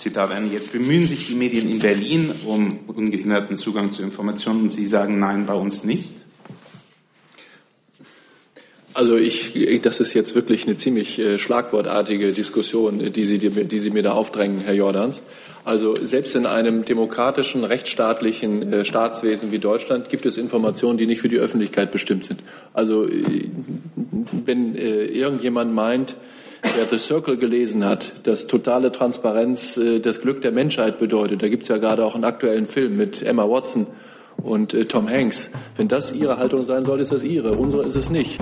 Zitat Ende, jetzt bemühen sich die Medien in Berlin um ungehinderten Zugang zu Informationen und Sie sagen nein, bei uns nicht? Also ich, das ist jetzt wirklich eine ziemlich äh, schlagwortartige Diskussion, die Sie, die Sie mir da aufdrängen, Herr Jordans. Also selbst in einem demokratischen, rechtsstaatlichen äh, Staatswesen wie Deutschland gibt es Informationen, die nicht für die Öffentlichkeit bestimmt sind. Also äh, wenn irgendjemand meint, wer The Circle gelesen hat, dass totale Transparenz äh, das Glück der Menschheit bedeutet, da gibt es ja gerade auch einen aktuellen Film mit Emma Watson und äh, Tom Hanks. Wenn das Ihre Haltung sein soll, ist das Ihre. Unsere ist es nicht.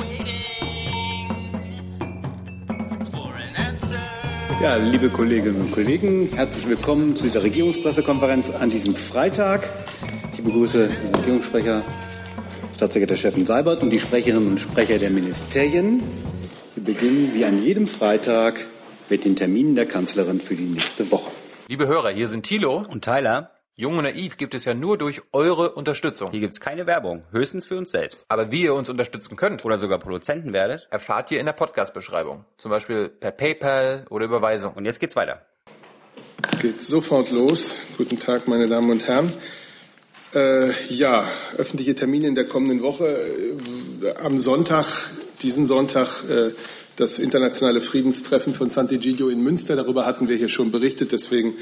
Ja, liebe Kolleginnen und Kollegen, herzlich willkommen zu dieser Regierungspressekonferenz an diesem Freitag. Ich begrüße den Regierungssprecher, Staatssekretär Seibert und die Sprecherinnen und Sprecher der Ministerien. Wir beginnen wie an jedem Freitag mit den Terminen der Kanzlerin für die nächste Woche. Liebe Hörer, hier sind Thilo und Tyler. Jung und naiv gibt es ja nur durch eure Unterstützung. Hier gibt es keine Werbung, höchstens für uns selbst. Aber wie ihr uns unterstützen könnt oder sogar Produzenten werdet, erfahrt ihr in der Podcast-Beschreibung. Zum Beispiel per PayPal oder Überweisung. Und jetzt geht's weiter. Es geht sofort los. Guten Tag, meine Damen und Herren. Äh, ja, öffentliche Termine in der kommenden Woche. Äh, am Sonntag, diesen Sonntag, äh, das internationale Friedenstreffen von Sant'Egidio in Münster. Darüber hatten wir hier schon berichtet, deswegen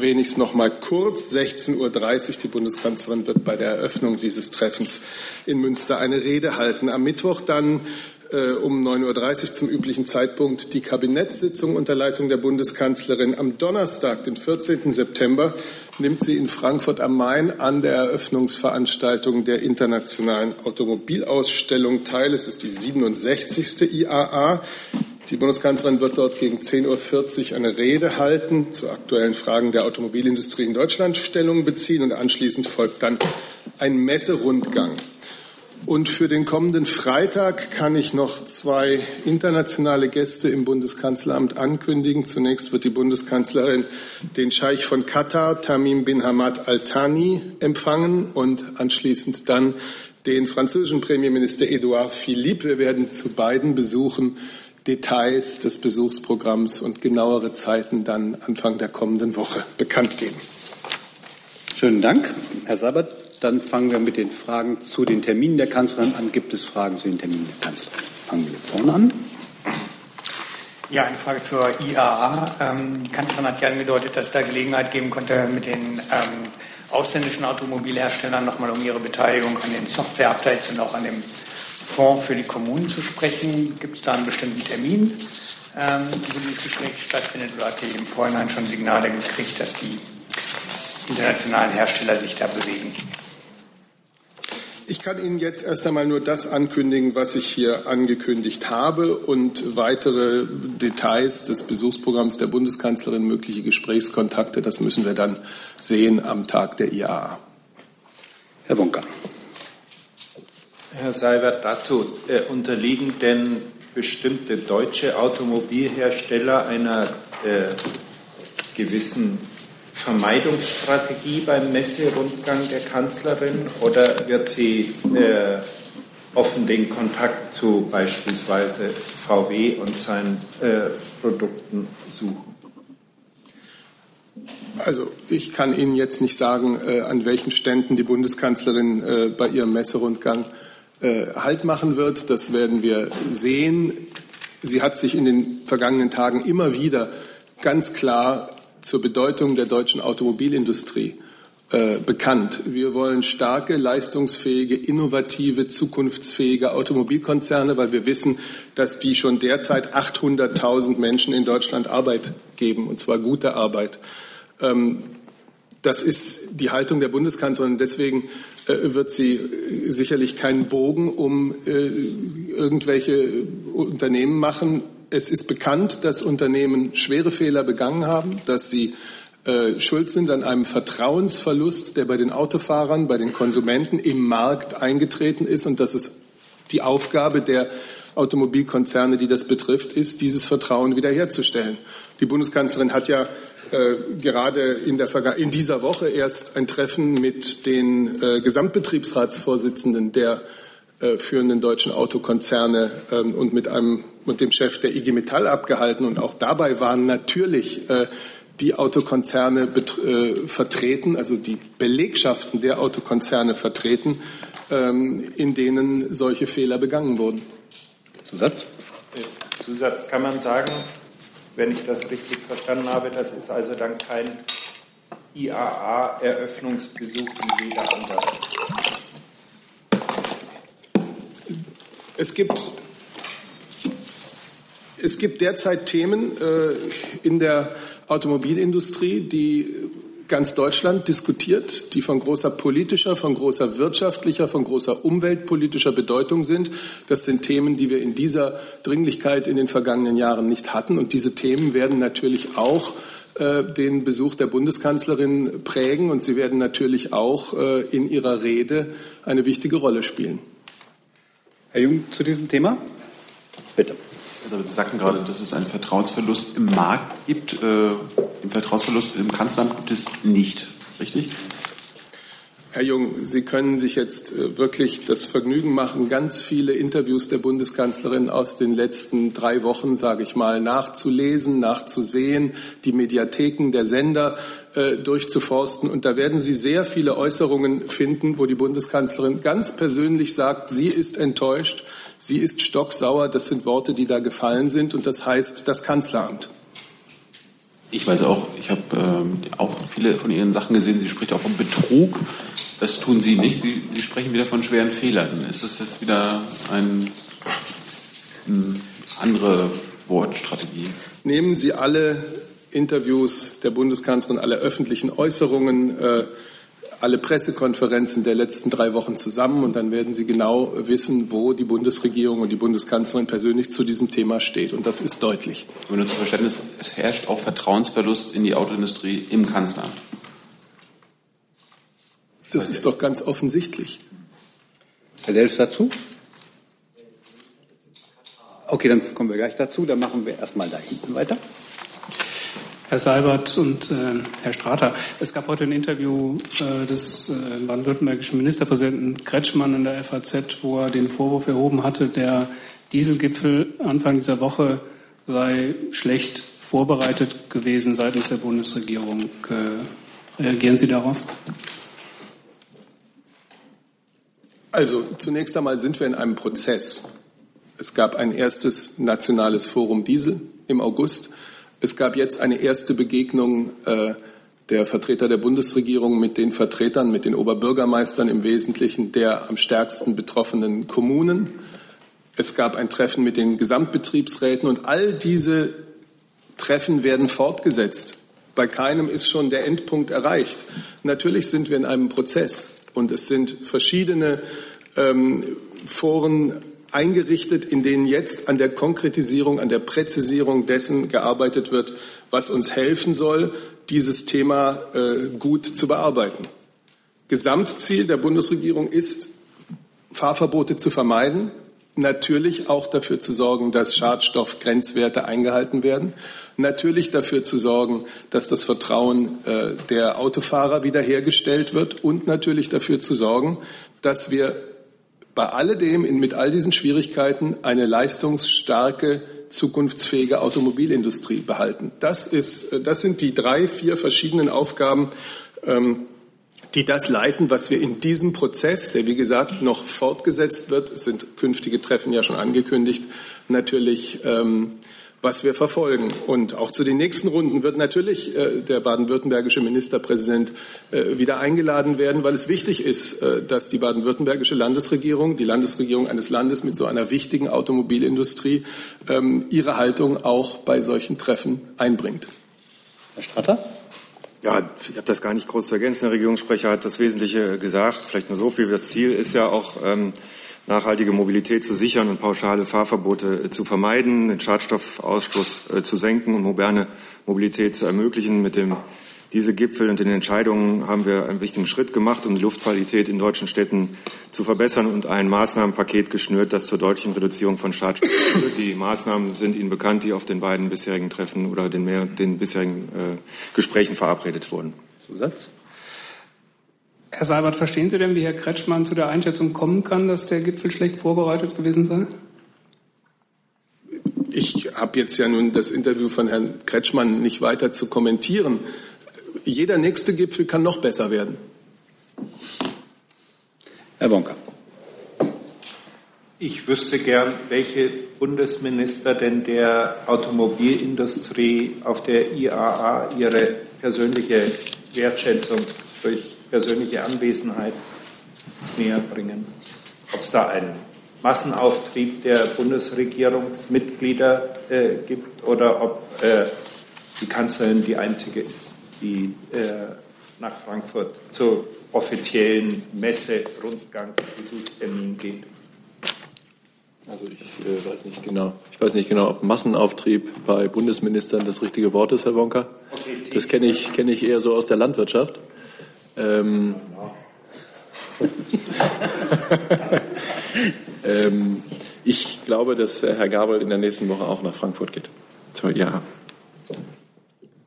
es noch mal kurz. 16.30 Uhr. Die Bundeskanzlerin wird bei der Eröffnung dieses Treffens in Münster eine Rede halten. Am Mittwoch dann äh, um 9.30 Uhr zum üblichen Zeitpunkt die Kabinettssitzung unter Leitung der Bundeskanzlerin. Am Donnerstag, den 14. September, nimmt sie in Frankfurt am Main an der Eröffnungsveranstaltung der internationalen Automobilausstellung teil. Es ist die 67. IAA. Die Bundeskanzlerin wird dort gegen 10.40 Uhr eine Rede halten, zu aktuellen Fragen der Automobilindustrie in Deutschland Stellung beziehen und anschließend folgt dann ein Messerundgang. Und für den kommenden Freitag kann ich noch zwei internationale Gäste im Bundeskanzleramt ankündigen. Zunächst wird die Bundeskanzlerin den Scheich von Katar, Tamim bin Hamad Al Thani, empfangen und anschließend dann den französischen Premierminister Edouard Philippe. Wir werden zu beiden Besuchen Details des Besuchsprogramms und genauere Zeiten dann Anfang der kommenden Woche bekannt geben. Schönen Dank, Herr Sabat. Dann fangen wir mit den Fragen zu den Terminen der Kanzlerin an. Gibt es Fragen zu den Terminen der Kanzlerin? Fangen wir vorne an. Ja, eine Frage zur IAA. Ähm, die Kanzlerin hat ja angedeutet, dass es da Gelegenheit geben konnte, mit den ähm, ausländischen Automobilherstellern nochmal um ihre Beteiligung an den Software-Updates und auch an dem Fonds für die Kommunen zu sprechen. Gibt es da einen bestimmten Termin, ähm, wo dieses Gespräch stattfindet, oder hat sie im Vorhinein schon Signale gekriegt, dass die internationalen Hersteller sich da bewegen? Ich kann Ihnen jetzt erst einmal nur das ankündigen, was ich hier angekündigt habe und weitere Details des Besuchsprogramms der Bundeskanzlerin, mögliche Gesprächskontakte, das müssen wir dann sehen am Tag der IAA. Herr Wonka. Herr Seibert, dazu äh, unterliegen denn bestimmte deutsche Automobilhersteller einer äh, gewissen Vermeidungsstrategie beim Messerundgang der Kanzlerin oder wird sie äh, offen den Kontakt zu beispielsweise VW und seinen äh, Produkten suchen? Also ich kann Ihnen jetzt nicht sagen, äh, an welchen Ständen die Bundeskanzlerin äh, bei ihrem Messerundgang äh, Halt machen wird. Das werden wir sehen. Sie hat sich in den vergangenen Tagen immer wieder ganz klar zur Bedeutung der deutschen Automobilindustrie äh, bekannt. Wir wollen starke, leistungsfähige, innovative, zukunftsfähige Automobilkonzerne, weil wir wissen, dass die schon derzeit 800.000 Menschen in Deutschland Arbeit geben, und zwar gute Arbeit. Ähm, das ist die Haltung der Bundeskanzlerin. Deswegen äh, wird sie sicherlich keinen Bogen um äh, irgendwelche Unternehmen machen, es ist bekannt, dass Unternehmen schwere Fehler begangen haben, dass sie äh, schuld sind an einem Vertrauensverlust, der bei den Autofahrern, bei den Konsumenten im Markt eingetreten ist und dass es die Aufgabe der Automobilkonzerne, die das betrifft, ist, dieses Vertrauen wiederherzustellen. Die Bundeskanzlerin hat ja äh, gerade in, in, dieser Woche erst ein Treffen mit den äh, Gesamtbetriebsratsvorsitzenden der führenden deutschen Autokonzerne ähm, und mit einem mit dem Chef der IG Metall abgehalten und auch dabei waren natürlich äh, die Autokonzerne äh, vertreten, also die Belegschaften der Autokonzerne vertreten, ähm, in denen solche Fehler begangen wurden. Zusatz? Zusatz kann man sagen, wenn ich das richtig verstanden habe, das ist also dann kein IAA-Eröffnungsbesuch in jeder anderen. Es gibt, es gibt derzeit Themen äh, in der Automobilindustrie, die ganz Deutschland diskutiert, die von großer politischer, von großer wirtschaftlicher, von großer umweltpolitischer Bedeutung sind. Das sind Themen, die wir in dieser Dringlichkeit in den vergangenen Jahren nicht hatten. Und diese Themen werden natürlich auch äh, den Besuch der Bundeskanzlerin prägen und sie werden natürlich auch äh, in ihrer Rede eine wichtige Rolle spielen. Herr Jung, zu diesem Thema? Bitte. Also Sie sagten gerade, dass es einen Vertrauensverlust im Markt gibt. Äh, den Vertrauensverlust im Kanzleramt gibt es nicht, richtig? Herr Jung, Sie können sich jetzt äh, wirklich das Vergnügen machen, ganz viele Interviews der Bundeskanzlerin aus den letzten drei Wochen, sage ich mal, nachzulesen, nachzusehen, die Mediatheken der Sender äh, durchzuforsten. Und da werden Sie sehr viele Äußerungen finden, wo die Bundeskanzlerin ganz persönlich sagt, sie ist enttäuscht, sie ist stocksauer. Das sind Worte, die da gefallen sind. Und das heißt das Kanzleramt. Ich weiß auch, ich habe ähm, auch viele von Ihren Sachen gesehen. Sie spricht auch von Betrug. Das tun Sie nicht. Sie, Sie sprechen wieder von schweren Fehlern. Ist das jetzt wieder ein, eine andere Wortstrategie? Nehmen Sie alle Interviews der Bundeskanzlerin, alle öffentlichen Äußerungen, äh, alle Pressekonferenzen der letzten drei Wochen zusammen und dann werden Sie genau wissen, wo die Bundesregierung und die Bundeskanzlerin persönlich zu diesem Thema steht. Und das ist deutlich. Aber nur zum Verständnis, es herrscht auch Vertrauensverlust in die Autoindustrie im Kanzleramt. Das ist doch ganz offensichtlich. Herr Dels dazu? Okay, dann kommen wir gleich dazu. Dann machen wir erstmal da hinten weiter. Herr Seibert und äh, Herr Strater, es gab heute ein Interview äh, des äh, baden-württembergischen Ministerpräsidenten Kretschmann in der FAZ, wo er den Vorwurf erhoben hatte, der Dieselgipfel Anfang dieser Woche sei schlecht vorbereitet gewesen seitens der Bundesregierung. Äh, reagieren Sie darauf? Also zunächst einmal sind wir in einem Prozess. Es gab ein erstes nationales Forum Diesel im August. Es gab jetzt eine erste Begegnung äh, der Vertreter der Bundesregierung mit den Vertretern, mit den Oberbürgermeistern im Wesentlichen der am stärksten betroffenen Kommunen. Es gab ein Treffen mit den Gesamtbetriebsräten und all diese Treffen werden fortgesetzt. Bei keinem ist schon der Endpunkt erreicht. Natürlich sind wir in einem Prozess und es sind verschiedene ähm, Foren eingerichtet, in denen jetzt an der Konkretisierung, an der Präzisierung dessen gearbeitet wird, was uns helfen soll, dieses Thema äh, gut zu bearbeiten. Gesamtziel der Bundesregierung ist, Fahrverbote zu vermeiden, natürlich auch dafür zu sorgen, dass Schadstoffgrenzwerte eingehalten werden, natürlich dafür zu sorgen, dass das Vertrauen äh, der Autofahrer wiederhergestellt wird und natürlich dafür zu sorgen, dass wir bei alledem, mit all diesen Schwierigkeiten, eine leistungsstarke, zukunftsfähige Automobilindustrie behalten. Das, ist, äh, das sind die drei, vier verschiedenen Aufgaben, ähm, die das leiten, was wir in diesem Prozess, der wie gesagt noch fortgesetzt wird, es sind künftige Treffen ja schon angekündigt, natürlich ähm, was wir verfolgen. Und auch zu den nächsten Runden wird natürlich äh, der baden-württembergische Ministerpräsident äh, wieder eingeladen werden, weil es wichtig ist, äh, dass die baden-württembergische Landesregierung, die Landesregierung eines Landes mit so einer wichtigen Automobilindustrie, ähm, ihre Haltung auch bei solchen Treffen einbringt. Herr Stratter? Ja, ich habe das gar nicht groß zu ergänzen. Der Regierungssprecher hat das Wesentliche gesagt. Vielleicht nur so viel. Das Ziel ist ja auch, ähm, nachhaltige Mobilität zu sichern und pauschale Fahrverbote äh, zu vermeiden, den Schadstoffausstoß äh, zu senken und moderne Mobilität zu ermöglichen. Mit dem Dieselgipfel und den Entscheidungen haben wir einen wichtigen Schritt gemacht, um die Luftqualität in deutschen Städten zu verbessern und ein Maßnahmenpaket geschnürt, das zur deutlichen Reduzierung von Schadstoffen führt. Die Maßnahmen sind Ihnen bekannt, die auf den beiden bisherigen Treffen oder den, mehr, den bisherigen äh, Gesprächen verabredet wurden. Zusatz? Herr Seibert, verstehen Sie denn, wie Herr Kretschmann zu der Einschätzung kommen kann, dass der Gipfel schlecht vorbereitet gewesen sei? ich habe jetzt ja nun das Interview von Herrn Kretschmann nicht weiter zu kommentieren. Jeder nächste Gipfel kann noch besser werden. Herr Wonka. Ich wüsste gern, welche Bundesminister denn der Automobilindustrie auf der IAA ihre persönliche Wertschätzung durch persönliche Anwesenheit näher bringen. Ob es da einen Massenauftrieb der Bundesregierungsmitglieder äh, gibt oder ob äh, die Kanzlerin die einzige ist, die äh, nach Frankfurt zur offiziellen Messe, Rundgang, Besuchstermin geht. Also ich äh, weiß nicht genau. Ich weiß nicht genau, ob Massenauftrieb bei Bundesministern das richtige Wort ist, Herr Wonka. Okay, das kenne ich, kenne ich eher so aus der Landwirtschaft. Ähm, ähm, ich glaube, dass Herr Gabel in der nächsten Woche auch nach Frankfurt geht. Zur IAA.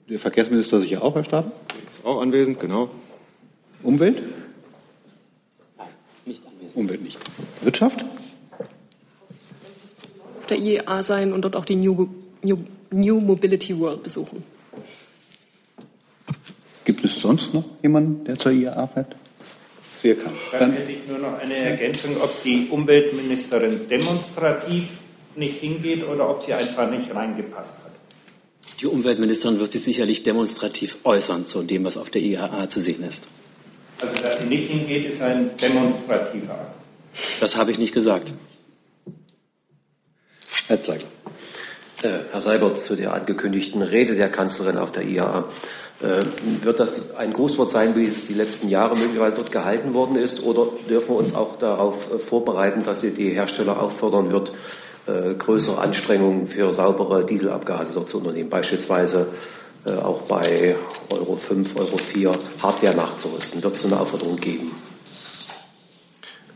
Der Verkehrsminister sicher auch, Herr Staben? Ist auch anwesend, genau. Umwelt? Nein, nicht anwesend. Umwelt nicht. Wirtschaft? der IEA sein und dort auch die New, New, New Mobility World besuchen. Gibt es sonst noch jemanden, der zur IAA fährt? Sehr kann. Dann, Dann hätte ich nur noch eine Ergänzung, ob die Umweltministerin demonstrativ nicht hingeht oder ob sie einfach nicht reingepasst hat. Die Umweltministerin wird sich sicherlich demonstrativ äußern zu dem, was auf der IAA zu sehen ist. Also, dass sie nicht hingeht, ist ein demonstrativer Akt. Das habe ich nicht gesagt. Herr Zeigler. Äh, Herr Seibert, zu der angekündigten Rede der Kanzlerin auf der IAA. Äh, wird das ein Grußwort sein, wie es die letzten Jahre möglicherweise dort gehalten worden ist? Oder dürfen wir uns auch darauf äh, vorbereiten, dass sie die Hersteller auffordern wird, größere Anstrengungen für saubere Dieselabgase dort zu unternehmen? Beispielsweise auch bei Euro 5, Euro 4 Hardware nachzurüsten. Wird es eine Aufforderung geben?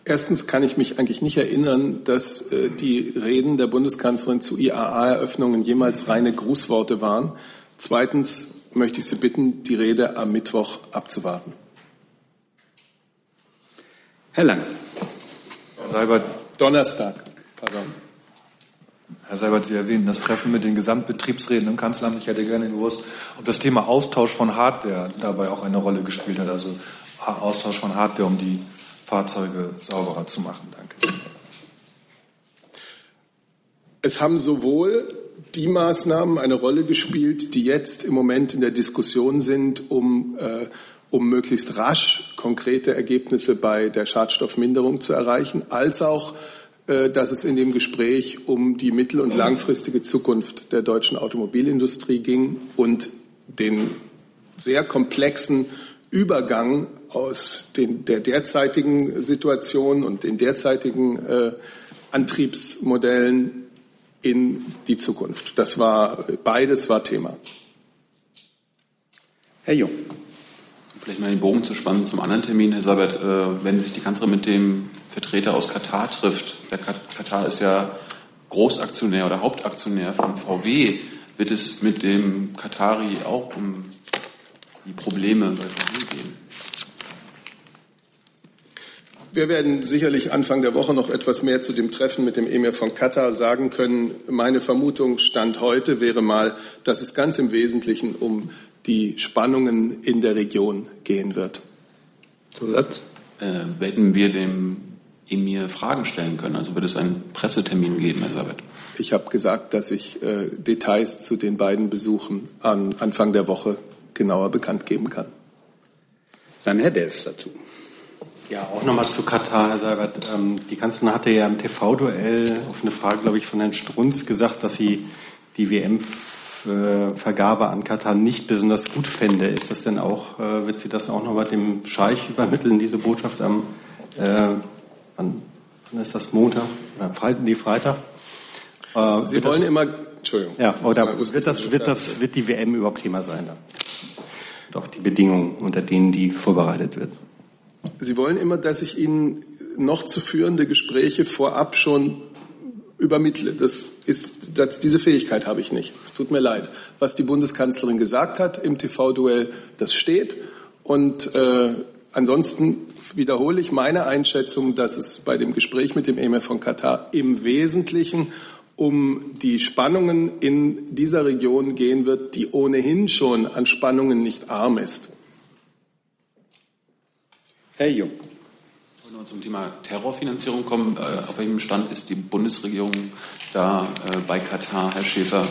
Erstens kann ich mich eigentlich nicht erinnern, dass äh, die Reden der Bundeskanzlerin zu IAA-Eröffnungen jemals reine Grußworte waren. Zweitens möchte ich Sie bitten, die Rede am Mittwoch abzuwarten. Herr Lange. Herr Seibert. Donnerstag. Pardon. Herr Seibert, Sie erwähnten das Treffen mit den Gesamtbetriebsräten im Kanzleramt. Ich hätte gerne gewusst, ob das Thema Austausch von Hardware dabei auch eine Rolle gespielt hat. Also Austausch von Hardware, um die Fahrzeuge sauberer zu machen. Danke. Es haben sowohl die Maßnahmen eine Rolle gespielt, die jetzt im Moment in der Diskussion sind, um, äh, um möglichst rasch konkrete Ergebnisse bei der Schadstoffminderung zu erreichen, als auch, dass es in dem Gespräch um die mittel- und langfristige Zukunft der deutschen Automobilindustrie ging und den sehr komplexen Übergang aus den, der derzeitigen Situation und den derzeitigen äh, Antriebsmodellen in die Zukunft. Das war beides war Thema. Herr Jung. Vielleicht mal den Bogen zu spannen zum anderen Termin, Herr Sabert. Äh, wenn sich die Kanzlerin mit dem Vertreter aus Katar trifft, der Katar ist ja Großaktionär oder Hauptaktionär von VW, wird es mit dem Katari auch um die Probleme bei VW gehen? Wir werden sicherlich Anfang der Woche noch etwas mehr zu dem Treffen mit dem Emir von Katar sagen können. Meine Vermutung Stand heute wäre mal, dass es ganz im Wesentlichen um die Spannungen in der Region gehen wird. Zuletzt? Äh, werden wir dem Emir Fragen stellen können? Also wird es einen Pressetermin geben, Herr Sabet? Ich habe gesagt, dass ich äh, Details zu den beiden Besuchen am Anfang der Woche genauer bekannt geben kann. Dann Herr Delfs dazu. Ja, auch nochmal zu Katar, Herr Seibert. Ähm, die Kanzlerin hatte ja im TV-Duell auf eine Frage, glaube ich, von Herrn Strunz gesagt, dass sie die WM-Vergabe an Katar nicht besonders gut fände. Ist das denn auch, äh, wird sie das auch nochmal dem Scheich übermitteln, diese Botschaft am, äh, wann ist das, Montag? Oder Freitag? Nee, Freitag? Äh, sie wollen das, immer, Entschuldigung. Ja, oder wird das, wird das, wird die WM überhaupt Thema sein dann? Doch die Bedingungen, unter denen die vorbereitet wird. Sie wollen immer, dass ich Ihnen noch zu führende Gespräche vorab schon übermittle. Das ist, das, diese Fähigkeit habe ich nicht. Es tut mir leid. Was die Bundeskanzlerin gesagt hat im TV-Duell, das steht. Und äh, ansonsten wiederhole ich meine Einschätzung, dass es bei dem Gespräch mit dem Emir von Katar im Wesentlichen um die Spannungen in dieser Region gehen wird, die ohnehin schon an Spannungen nicht arm ist. Herr Jung. Wir zum Thema Terrorfinanzierung kommen, äh, auf welchem Stand ist die Bundesregierung da äh, bei Katar, Herr Schäfer?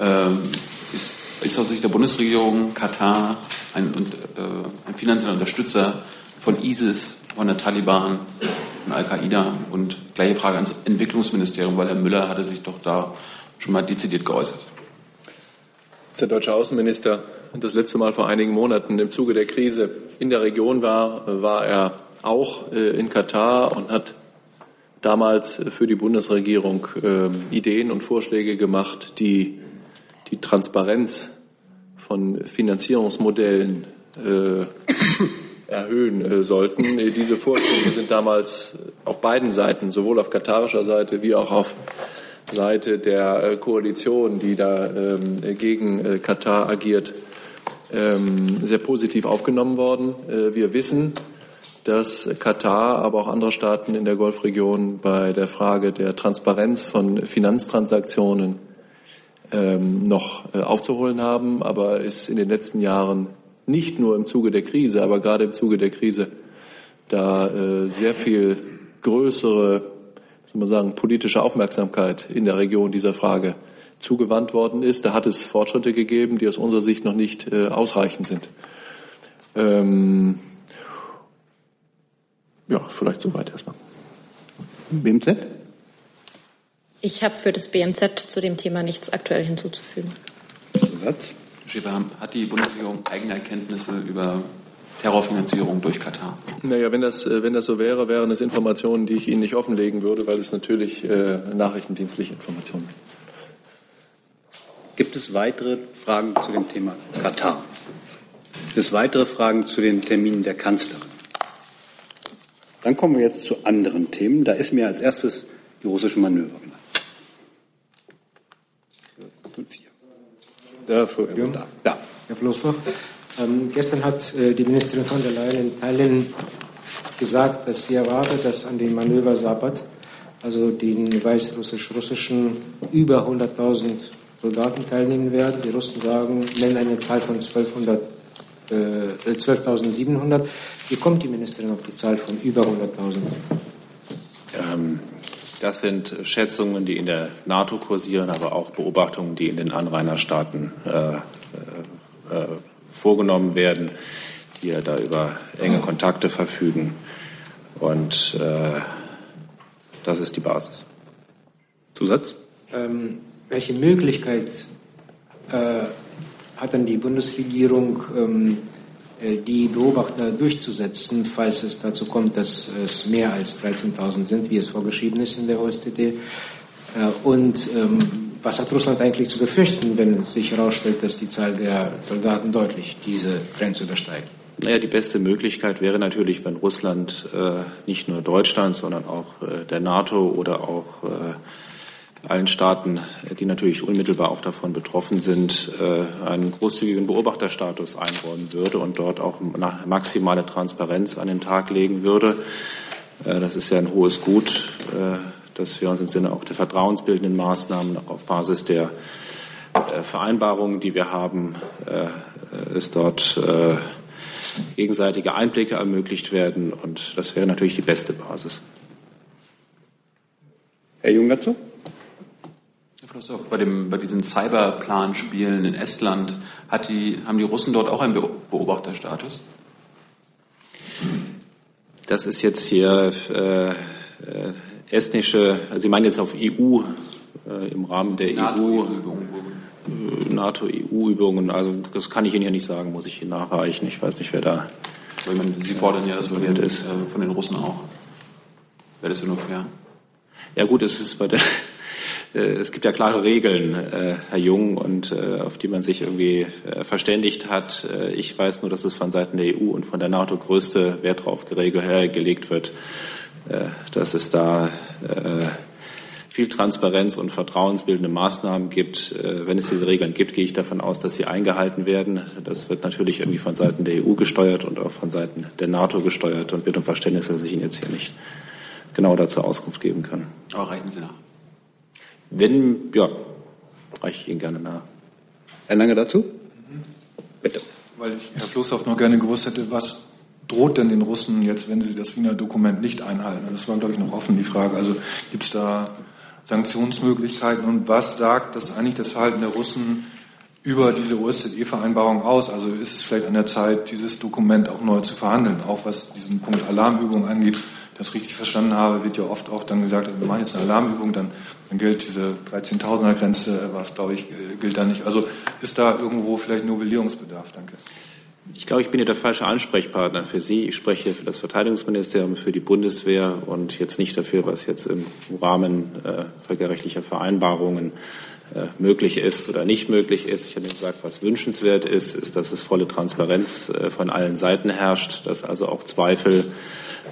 Ähm, ist, ist aus Sicht der Bundesregierung Katar ein, äh, ein finanzieller Unterstützer von ISIS, von der Taliban, von Al-Qaida? Und gleiche Frage ans Entwicklungsministerium, weil Herr Müller hatte sich doch da schon mal dezidiert geäußert. Der deutsche Außenminister das letzte Mal vor einigen Monaten im Zuge der Krise in der Region war, war er auch äh, in Katar und hat damals für die Bundesregierung äh, Ideen und Vorschläge gemacht, die die Transparenz von Finanzierungsmodellen äh, erhöhen äh, sollten. Diese Vorschläge sind damals auf beiden Seiten, sowohl auf katarischer Seite wie auch auf Seite der äh, Koalition, die da ähm, gegen äh, Katar agiert, ähm, sehr positiv aufgenommen worden. Wir wissen, dass Katar, aber auch andere Staaten in der Golfregion bei der Frage der Transparenz von Finanztransaktionen ähm, noch aufzuholen haben, aber ist in den letzten Jahren nicht nur im Zuge der Krise, aber gerade im Zuge der Krise da äh, sehr viel größere, man sagen, politische Aufmerksamkeit in der Region dieser Frage zugewandt worden ist. Da hat es Fortschritte gegeben, die aus unserer Sicht noch nicht äh, ausreichend sind. Ähm, ja, vielleicht soweit erstmal. BMZ? Ich habe für das BMZ zu dem Thema nichts aktuell hinzuzufügen. Satz. Schäfer, hat die Bundesregierung eigene Erkenntnisse über Terrorfinanzierung durch Katar? Naja, wenn das, äh, wenn das so wäre, wären es Informationen, die ich Ihnen nicht offenlegen würde, weil es natürlich äh, nachrichtendienstliche Informationen sind. Gibt es weitere Fragen zu dem Thema Katar? Gibt es weitere Fragen zu den Terminen der Kanzlerin? Dann kommen wir jetzt zu anderen Themen. Da ist mir als erstes die russische Manöver da. Ja. Herr Flossdorf, ähm, gestern hat äh, die Ministerin von der Leyen in Tallinn gesagt, dass sie erwartet, dass an dem Manöver Sabbat, also den weißrussisch-russischen, über 100.000 Soldaten teilnehmen werden. Die Russen sagen, nennen eine Zahl von 12.700. Äh, 12 Wie kommt die Ministerin auf die Zahl von über 100.000? Ähm, das sind Schätzungen, die in der NATO kursieren, aber auch Beobachtungen, die in den Anrainerstaaten äh, äh, äh, vorgenommen werden, die ja da über enge Kontakte verfügen. Und äh, das ist die Basis. Zusatz? Ähm, welche Möglichkeit äh, hat dann die Bundesregierung, ähm, äh, die Beobachter durchzusetzen, falls es dazu kommt, dass es mehr als 13.000 sind, wie es vorgeschrieben ist in der OSZE. Äh, und ähm, was hat Russland eigentlich zu befürchten, wenn sich herausstellt, dass die Zahl der Soldaten deutlich diese Grenze übersteigt? Naja, die beste Möglichkeit wäre natürlich, wenn Russland äh, nicht nur Deutschland, sondern auch äh, der NATO oder auch äh, allen Staaten, die natürlich unmittelbar auch davon betroffen sind, äh, einen großzügigen Beobachterstatus einräumen würde und dort auch maximale Transparenz an den Tag legen würde. Äh, das ist ja ein hohes Gut, äh, dass wir uns im Sinne auch der vertrauensbildenden Maßnahmen auf Basis der Vereinbarungen, die wir haben, es dort gegenseitige Einblicke ermöglicht werden. Und das wäre natürlich die beste Basis. Herr Jung dazu? Christoph, bei, dem, bei diesen Cyberplan-Spielen in Estland, die, haben die Russen dort auch einen Beobachterstatus? Das ist jetzt hier äh, äh, estnische, also Sie meinen jetzt auf EU, äh, im Rahmen der NATO EU, NATO-EU-Übungen. Also das kann ich Ihnen ja nicht sagen, muss ich Ihnen nachreichen. Ich weiß nicht, wer da. Ich meine, Sie fordern ja das von den, ist. Äh, von den Russen auch. Wäre das ja nur fair? Ja gut, es ist bei der äh, es gibt ja klare Regeln, äh, Herr Jung, und äh, auf die man sich irgendwie verständigt hat. Ich weiß nur, dass es von Seiten der EU und von der NATO größte Wert darauf gelegt wird, dass es da viel Transparenz und vertrauensbildende Maßnahmen gibt. Wenn es diese Regeln gibt, gehe ich davon aus, dass sie eingehalten werden. Das wird natürlich irgendwie von Seiten der EU gesteuert und auch von Seiten der NATO gesteuert und bitte um Verständnis, dass ich Ihnen jetzt hier nicht genau dazu Auskunft geben kann. Aber reichen Sie nach. Wenn, ja, reiche ich Ihnen gerne nach. Herr Lange dazu? Bitte. Weil ich, Herr Floßhoff, noch gerne gewusst hätte, was droht denn den Russen jetzt, wenn sie das Wiener Dokument nicht einhalten? Das war, glaube ich, noch offen, die Frage. Also gibt es da Sanktionsmöglichkeiten und was sagt das eigentlich das Verhalten der Russen über diese OSZE-Vereinbarung aus? Also ist es vielleicht an der Zeit, dieses Dokument auch neu zu verhandeln, auch was diesen Punkt Alarmübung angeht? Das richtig verstanden habe, wird ja oft auch dann gesagt, wir machen jetzt eine Alarmübung, dann, dann gilt diese 13.000er Grenze, was glaube ich, äh, gilt da nicht. Also ist da irgendwo vielleicht Novellierungsbedarf? Danke. Ich glaube, ich bin hier der falsche Ansprechpartner für Sie. Ich spreche für das Verteidigungsministerium, für die Bundeswehr und jetzt nicht dafür, was jetzt im Rahmen äh, völkerrechtlicher Vereinbarungen möglich ist oder nicht möglich ist. Ich habe gesagt, was wünschenswert ist, ist, dass es volle Transparenz äh, von allen Seiten herrscht, dass also auch Zweifel,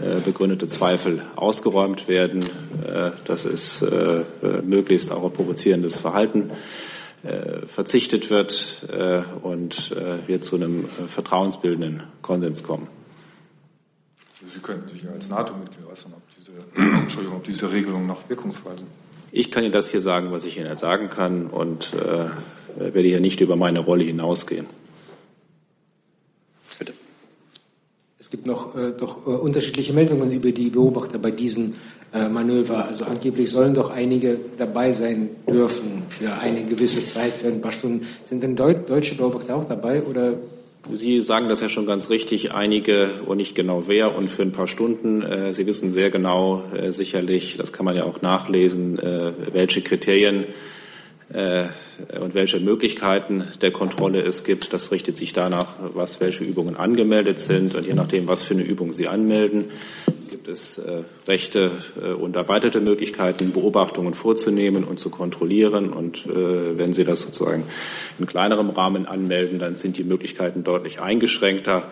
äh, begründete Zweifel ausgeräumt werden, äh, dass es äh, möglichst auch auf provozierendes Verhalten äh, verzichtet wird äh, und äh, wir zu einem vertrauensbildenden Konsens kommen. Sie könnten sich als NATO-Mitglied äußern, ob diese, ob diese Regelungen noch wirkungsvoll sind. Ich kann Ihnen das hier sagen, was ich Ihnen sagen kann und äh, werde hier nicht über meine Rolle hinausgehen. Bitte. Es gibt noch äh, doch äh, unterschiedliche Meldungen über die Beobachter bei diesen äh, Manöver. Also angeblich sollen doch einige dabei sein dürfen für eine gewisse Zeit, für ein paar Stunden. Sind denn Deut deutsche Beobachter auch dabei oder? Sie sagen das ja schon ganz richtig, einige und nicht genau wer und für ein paar Stunden. Äh, Sie wissen sehr genau äh, sicherlich, das kann man ja auch nachlesen, welche Kriterien und welche Möglichkeiten der Kontrolle es gibt. Das richtet sich danach, was welche Übungen angemeldet sind und je nachdem, was für eine Übung Sie anmelden gibt es äh, Rechte äh, und erweiterte Möglichkeiten, Beobachtungen vorzunehmen und zu kontrollieren. Und äh, wenn Sie das sozusagen in kleinerem Rahmen anmelden, dann sind die Möglichkeiten deutlich eingeschränkter.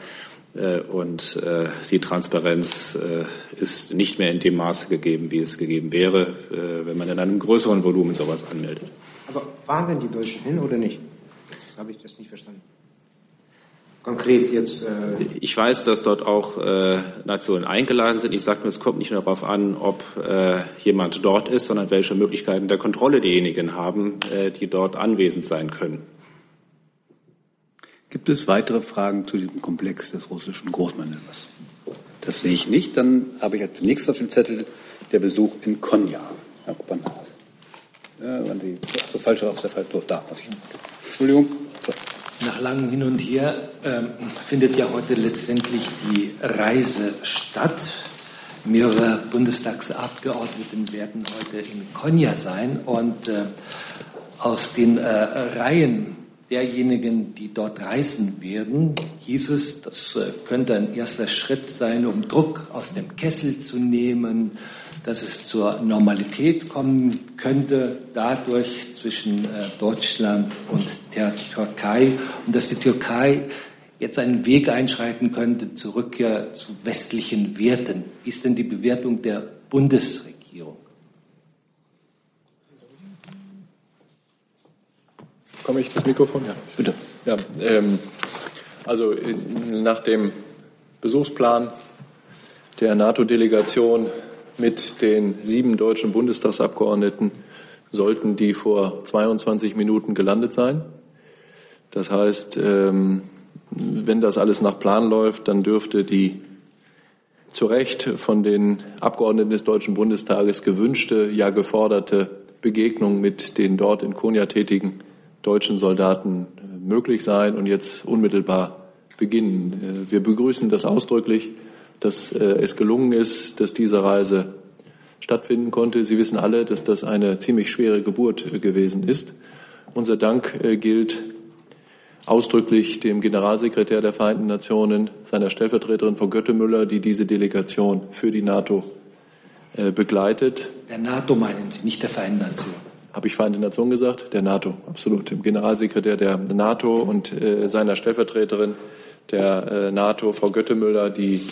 Äh, und äh, die Transparenz äh, ist nicht mehr in dem Maße gegeben, wie es gegeben wäre, wenn man in einem größeren Volumen sowas anmeldet. Aber waren denn die Deutschen hin oder nicht? Das habe ich das nicht verstanden konkret jetzt? Äh ich weiß, dass dort auch äh, Nationen eingeladen sind. Ich sage nur, es kommt nicht nur darauf an, ob äh, jemand dort ist, sondern welche Möglichkeiten der Kontrolle diejenigen haben, äh, die dort anwesend sein können. Gibt es weitere Fragen zu diesem Komplex des russischen Großmanövers? Das sehe ich nicht. Dann habe ich als nächstes auf dem Zettel der Besuch in Konya. Herr Kuppernas. Ja, waren die so falsch auf der Fall. Da, Entschuldigung. So. Nach langem Hin und Her ähm, findet ja heute letztendlich die Reise statt. Mehrere Bundestagsabgeordnete werden heute in Konya sein und äh, aus den äh, Reihen derjenigen, die dort reisen werden, hieß es, das äh, könnte ein erster Schritt sein, um Druck aus dem Kessel zu nehmen, dass es zur Normalität kommen könnte, dadurch zwischen äh, Deutschland und der Türkei und dass die Türkei jetzt einen Weg einschreiten könnte zur Rückkehr zu westlichen Werten. Wie ist denn die Bewertung der Bundesregierung? Komme ich das Mikrofon? Ja, bitte. Ja, ähm, also nach dem Besuchsplan der NATO-Delegation mit den sieben deutschen Bundestagsabgeordneten sollten die vor 22 Minuten gelandet sein. Das heißt, ähm, wenn das alles nach Plan läuft, dann dürfte die zu Recht von den Abgeordneten des Deutschen Bundestages gewünschte, ja geforderte Begegnung mit den dort in Konya tätigen deutschen Soldaten äh, möglich sein und jetzt unmittelbar beginnen. Äh, wir begrüßen das ausdrücklich dass äh, es gelungen ist, dass diese Reise stattfinden konnte. Sie wissen alle, dass das eine ziemlich schwere Geburt äh, gewesen ist. Unser Dank äh, gilt ausdrücklich dem Generalsekretär der Vereinten Nationen, seiner Stellvertreterin Frau Göttemüller, die diese Delegation für die NATO begleitet. Der NATO meinen Sie, nicht der Vereinten Nationen? Habe ich Vereinten Nationen gesagt? Der NATO, absolut. Dem Generalsekretär der NATO und seiner Stellvertreterin der äh, NATO, Frau Göttemüller, die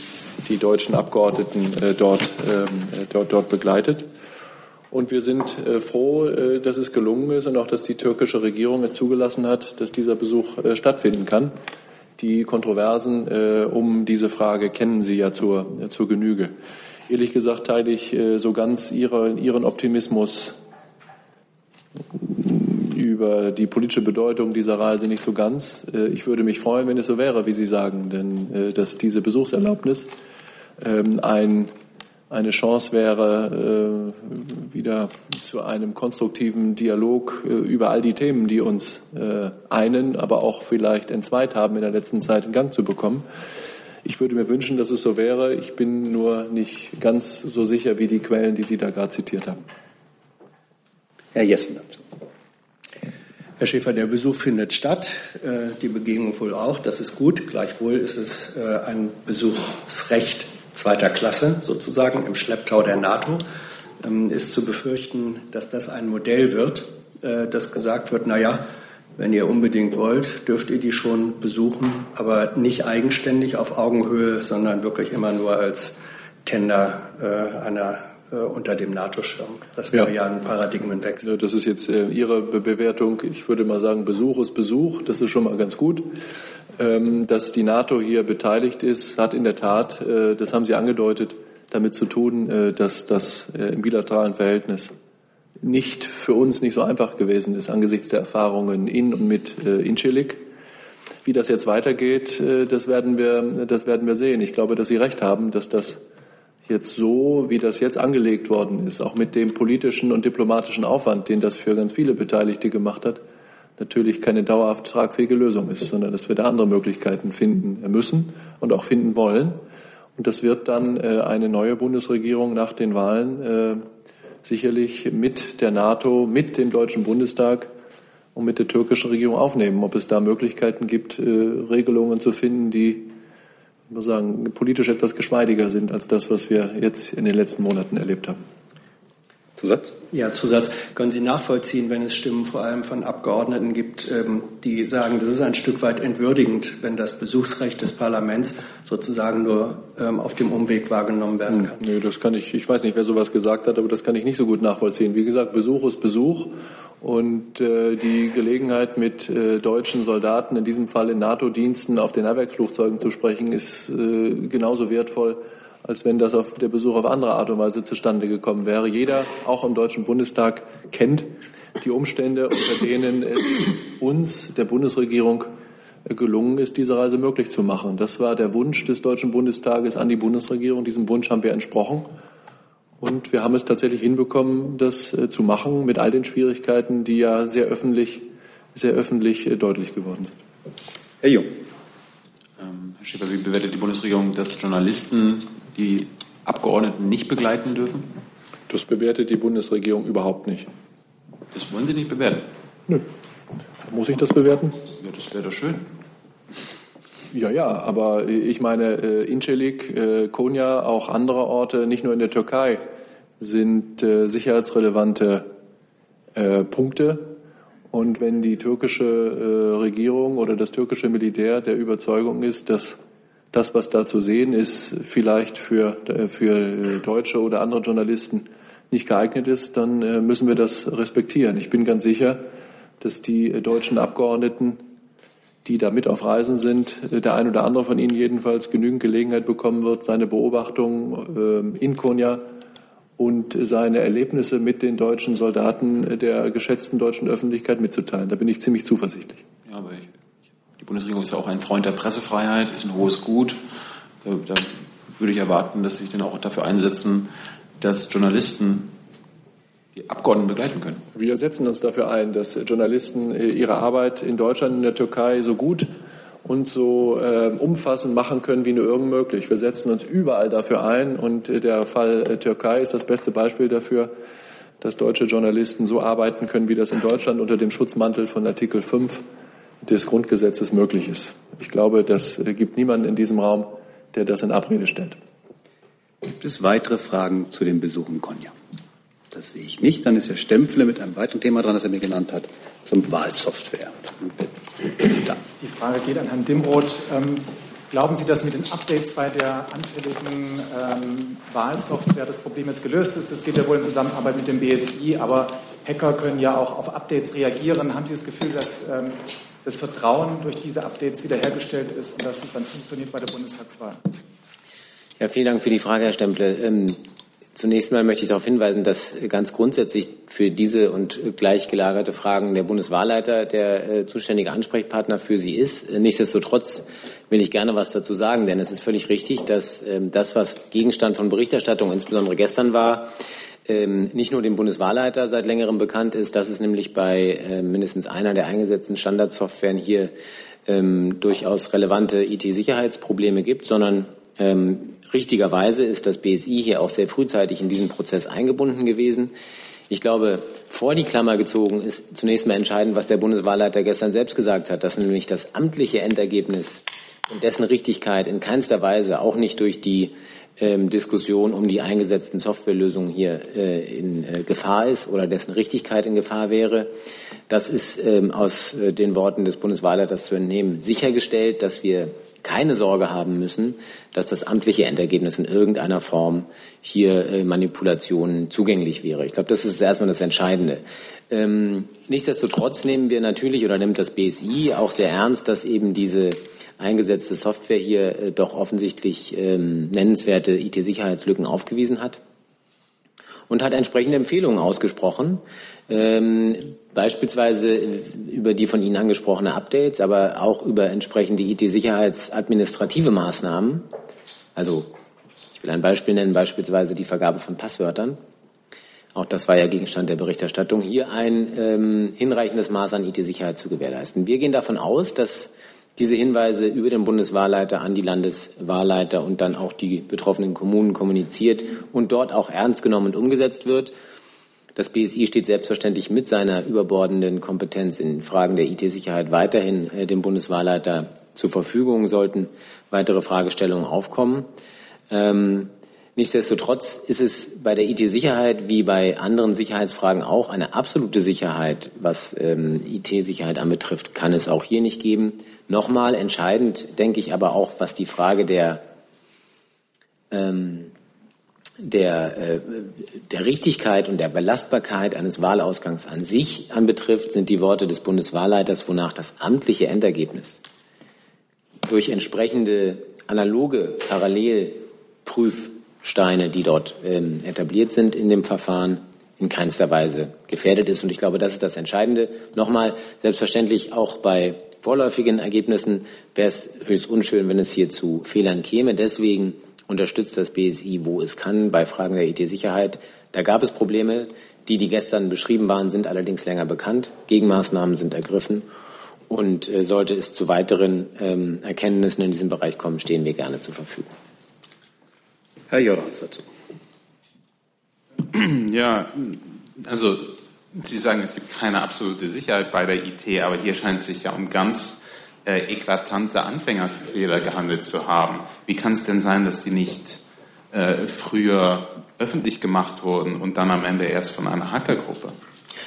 die deutschen Abgeordneten äh, dort, ähm, äh, dort, dort begleitet. Und wir sind froh, dass es gelungen ist und auch, dass die türkische Regierung es zugelassen hat, dass dieser Besuch stattfinden kann. Die Kontroversen um diese Frage kennen Sie ja zur, zur Genüge. Ehrlich gesagt teile ich so ganz ihre, Ihren Optimismus über die politische Bedeutung dieser Reise nicht so ganz. Äh, ich würde mich freuen, wenn es so wäre, wie Sie sagen, denn äh, dass diese Besuchserlaubnis ähm, ein, eine Chance wäre, äh, wieder zu einem konstruktiven Dialog über all die Themen, die uns einen, aber auch vielleicht entzweit haben in der letzten Zeit in Gang zu bekommen. Ich würde mir wünschen, dass es so wäre. Ich bin nur nicht ganz so sicher wie die Quellen, die Sie da gerade zitiert haben. Herr Jessen dazu. Herr Schäfer, der Besuch findet statt, äh, die Begegnung wohl auch. Das ist gut. Gleichwohl ist es äh, ein Besuchsrecht zweiter Klasse sozusagen im Schlepptau der NATO. Ähm, ist zu befürchten, dass das ein Modell wird, äh, das gesagt wird, na ja, wenn ihr unbedingt wollt, dürft ihr die schon besuchen, aber nicht eigenständig auf Augenhöhe, sondern wirklich immer nur als Tender einer unter dem NATO-Schirm. Das wäre ja. ja. ein Paradigmenwechsel. Das ist jetzt äh, Ihre Bewertung. Ich würde mal sagen, Besuch ist Besuch. Das ist schon mal ganz gut. Ähm, dass die NATO hier beteiligt ist, hat in der Tat, äh, das haben Sie angedeutet, damit zu tun, dass das im bilateralen Verhältnis nicht für uns nicht so einfach gewesen ist angesichts der Erfahrungen in und mit Incirlik. Wie das jetzt weitergeht, das werden wir, das werden wir sehen. Ich glaube, dass Sie recht haben, dass das jetzt so, wie das jetzt angelegt worden ist, auch mit dem politischen und diplomatischen Aufwand, den das für ganz viele Beteiligte gemacht hat, natürlich keine dauerhaft tragfähige Lösung ist, sondern dass wir da andere Möglichkeiten finden müssen und auch finden wollen. Und das wird dann äh, eine neue Bundesregierung nach den Wahlen äh, sicherlich mit der NATO, mit dem Deutschen Bundestag und mit der türkischen Regierung aufnehmen, ob es da Möglichkeiten gibt, äh, Regelungen zu finden, die ich muss sagen, politisch etwas geschmeidiger sind als das, was wir jetzt in den letzten Monaten erlebt haben. Zusatz? Ja, Zusatz. Können Sie nachvollziehen, wenn es Stimmen vor allem von Abgeordneten gibt, ähm, die sagen, das ist ein Stück weit entwürdigend, wenn das Besuchsrecht des Parlaments sozusagen nur ähm, auf dem Umweg wahrgenommen werden kann? Hm, nee, das kann ich, ich weiß nicht, wer sowas gesagt hat, aber das kann ich nicht so gut nachvollziehen. Wie gesagt, Besuch ist Besuch und äh, die Gelegenheit, mit äh, deutschen Soldaten, in diesem Fall in NATO-Diensten, auf den Erwerksflugzeugen zu sprechen, ist äh, genauso wertvoll, als wenn das auf der Besuch auf andere Art und Weise zustande gekommen wäre. Jeder, auch im Deutschen Bundestag, kennt die Umstände, unter denen es uns, der Bundesregierung, gelungen ist, diese Reise möglich zu machen. Das war der Wunsch des Deutschen Bundestages an die Bundesregierung. Diesem Wunsch haben wir entsprochen. Und wir haben es tatsächlich hinbekommen, das äh, zu machen mit all den Schwierigkeiten, die ja sehr öffentlich, sehr öffentlich äh, deutlich geworden sind. Herr Jung. Ähm, Herr Schäfer, wie bewertet die Bundesregierung, dass Journalisten die Abgeordneten nicht begleiten dürfen? Das bewertet die Bundesregierung überhaupt nicht. Das wollen Sie nicht bewerten? Nö. Muss ich das bewerten? Ja, das wäre doch schön. Ja, ja, aber ich meine, äh, Incirlik, äh, Konya, auch andere Orte, nicht nur in der Türkei, sind äh, sicherheitsrelevante Punkte. Und wenn die türkische Regierung oder das türkische Militär der Überzeugung ist, dass das, was da zu sehen ist, vielleicht für, äh, für Deutsche oder andere Journalisten nicht geeignet ist, dann äh, müssen wir das respektieren. Ich bin ganz sicher, dass die deutschen Abgeordneten die da mit auf Reisen sind, der ein oder andere von Ihnen jedenfalls genügend Gelegenheit bekommen wird, seine Beobachtungen äh, in Konya und seine Erlebnisse mit den deutschen Soldaten der geschätzten deutschen Öffentlichkeit mitzuteilen. Da bin ich ziemlich zuversichtlich. Ja, aber ich, die Bundesregierung ist ja auch ein Freund der Pressefreiheit, ist ein hohes Gut. Da, würde ich erwarten, dass Sie sich dann auch dafür einsetzen, dass Journalisten die Abgeordneten begleiten können. Wir setzen uns dafür ein, dass Journalisten äh, ihre Arbeit in Deutschland und in der Türkei so gut und so äh, umfassend machen können wie nur irgend möglich. Wir setzen uns überall dafür ein und äh, der Fall äh, Türkei ist das beste Beispiel dafür, dass deutsche Journalisten so arbeiten können, wie das in Deutschland unter dem Schutzmantel von Artikel 5 des Grundgesetzes möglich ist. Ich glaube, das gibt niemanden in diesem Raum, der das in Abrede stellt. Gibt es weitere Fragen zu dem Besuch in Konya? Das sehe ich nicht. Dann ist Herr Stempfle mit einem weiteren Thema dran, das er mir genannt hat, zum Wahlsoftware. Die Frage geht an Herrn Dimroth. Ähm, glauben Sie, dass mit den Updates bei der anfälligen ähm, Wahlsoftware das Problem jetzt gelöst ist? Das geht ja wohl in Zusammenarbeit mit dem BSI, aber Hacker können ja auch auf Updates reagieren. Haben Sie das Gefühl, dass ähm, das Vertrauen durch diese Updates wiederhergestellt ist und dass es dann funktioniert bei der Bundestagswahl? Ja, vielen Dank für die Frage, Herr Stemple. Ähm, Zunächst mal möchte ich darauf hinweisen, dass ganz grundsätzlich für diese und gleich gelagerte Fragen der Bundeswahlleiter der äh, zuständige Ansprechpartner für sie ist. Nichtsdestotrotz will ich gerne was dazu sagen, denn es ist völlig richtig, dass ähm, das, was Gegenstand von Berichterstattung insbesondere gestern war, ähm, nicht nur dem Bundeswahlleiter seit längerem bekannt ist, dass es nämlich bei äh, mindestens einer der eingesetzten Standardsoftwaren hier ähm, durchaus relevante IT-Sicherheitsprobleme gibt, sondern ähm, richtigerweise ist das BSI hier auch sehr frühzeitig in diesen Prozess eingebunden gewesen. Ich glaube, vor die Klammer gezogen ist zunächst mal entscheidend, was der Bundeswahlleiter gestern selbst gesagt hat, dass nämlich das amtliche Endergebnis und dessen Richtigkeit in keinster Weise auch nicht durch die ähm, Diskussion um die eingesetzten Softwarelösungen hier äh, in äh, Gefahr ist oder dessen Richtigkeit in Gefahr wäre. Das ist ähm, aus äh, den Worten des Bundeswahlleiters zu entnehmen. Sichergestellt, dass wir keine Sorge haben müssen, dass das amtliche Endergebnis in irgendeiner Form hier äh, Manipulationen zugänglich wäre. Ich glaube, das ist erstmal das Entscheidende. Ähm, nichtsdestotrotz nehmen wir natürlich oder nimmt das BSI auch sehr ernst, dass eben diese eingesetzte Software hier äh, doch offensichtlich ähm, nennenswerte IT-Sicherheitslücken aufgewiesen hat und hat entsprechende Empfehlungen ausgesprochen, ähm, beispielsweise über die von Ihnen angesprochene Updates, aber auch über entsprechende IT-sicherheitsadministrative Maßnahmen. Also ich will ein Beispiel nennen, beispielsweise die Vergabe von Passwörtern. Auch das war ja Gegenstand der Berichterstattung, hier ein ähm, hinreichendes Maß an IT-Sicherheit zu gewährleisten. Wir gehen davon aus, dass diese Hinweise über den Bundeswahlleiter an die Landeswahlleiter und dann auch die betroffenen Kommunen kommuniziert und dort auch ernst genommen und umgesetzt wird. Das BSI steht selbstverständlich mit seiner überbordenden Kompetenz in Fragen der IT-Sicherheit weiterhin äh, dem Bundeswahlleiter zur Verfügung, sollten weitere Fragestellungen aufkommen. Ähm, nichtsdestotrotz ist es bei der IT-Sicherheit wie bei anderen Sicherheitsfragen auch eine absolute Sicherheit, was ähm, IT-Sicherheit anbetrifft, kann es auch hier nicht geben. Nochmal entscheidend, denke ich, aber auch, was die Frage der, ähm, der, äh, der Richtigkeit und der Belastbarkeit eines Wahlausgangs an sich anbetrifft, sind die Worte des Bundeswahlleiters, wonach das amtliche Endergebnis durch entsprechende analoge Parallelprüfsteine, die dort ähm, etabliert sind in dem Verfahren, in keinster Weise gefährdet ist. Und ich glaube, das ist das Entscheidende. Nochmal, selbstverständlich auch bei vorläufigen Ergebnissen wäre es höchst unschön, wenn es hier zu Fehlern käme. Deswegen unterstützt das BSI, wo es kann, bei Fragen der IT-Sicherheit. Da gab es Probleme. Die, die gestern beschrieben waren, sind allerdings länger bekannt. Gegenmaßnahmen sind ergriffen. Und äh, sollte es zu weiteren ähm, Erkenntnissen in diesem Bereich kommen, stehen wir gerne zur Verfügung. Herr Jorans dazu. Ja, also Sie sagen, es gibt keine absolute Sicherheit bei der IT, aber hier scheint es sich ja um ganz äh, eklatante Anfängerfehler gehandelt zu haben. Wie kann es denn sein, dass die nicht äh, früher öffentlich gemacht wurden und dann am Ende erst von einer Hackergruppe?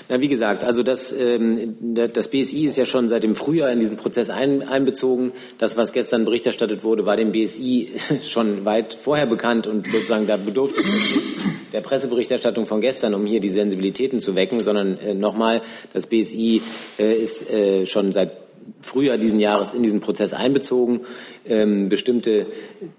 Na, wie gesagt, also das, ähm, das BSI ist ja schon seit dem Frühjahr in diesen Prozess ein, einbezogen. Das, was gestern Bericht erstattet wurde, war dem BSI schon weit vorher bekannt und sozusagen da bedurfte es nicht der Presseberichterstattung von gestern, um hier die Sensibilitäten zu wecken, sondern äh, nochmal, das BSI äh, ist äh, schon seit Frühjahr diesen Jahres in diesen Prozess einbezogen. Ähm, bestimmte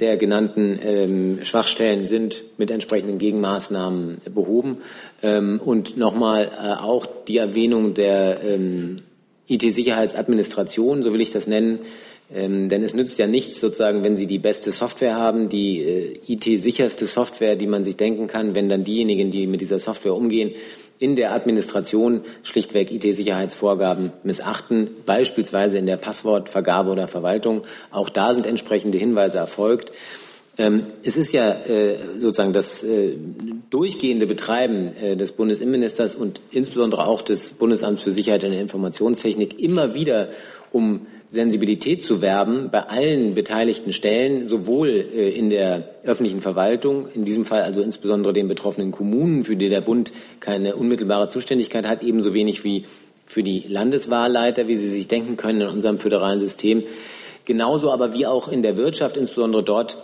der genannten ähm, Schwachstellen sind mit entsprechenden Gegenmaßnahmen behoben. Ähm, und nochmal äh, auch die Erwähnung der ähm, IT-Sicherheitsadministration, so will ich das nennen, ähm, denn es nützt ja nichts sozusagen, wenn Sie die beste Software haben, die äh, IT-sicherste Software, die man sich denken kann, wenn dann diejenigen, die mit dieser Software umgehen, in der Administration schlichtweg IT-Sicherheitsvorgaben missachten, beispielsweise in der Passwortvergabe oder Verwaltung. Auch da sind entsprechende Hinweise erfolgt. Ähm, es ist ja äh, sozusagen das äh, durchgehende Betreiben äh, des Bundesinnenministers und insbesondere auch des Bundesamts für Sicherheit in der Informationstechnik immer wieder um Sensibilität zu werben bei allen beteiligten Stellen, sowohl äh, in der öffentlichen Verwaltung, in diesem Fall also insbesondere den betroffenen Kommunen, für die der Bund keine unmittelbare Zuständigkeit hat, ebenso wenig wie für die Landeswahlleiter, wie Sie sich denken können in unserem föderalen System. Genauso aber wie auch in der Wirtschaft, insbesondere dort,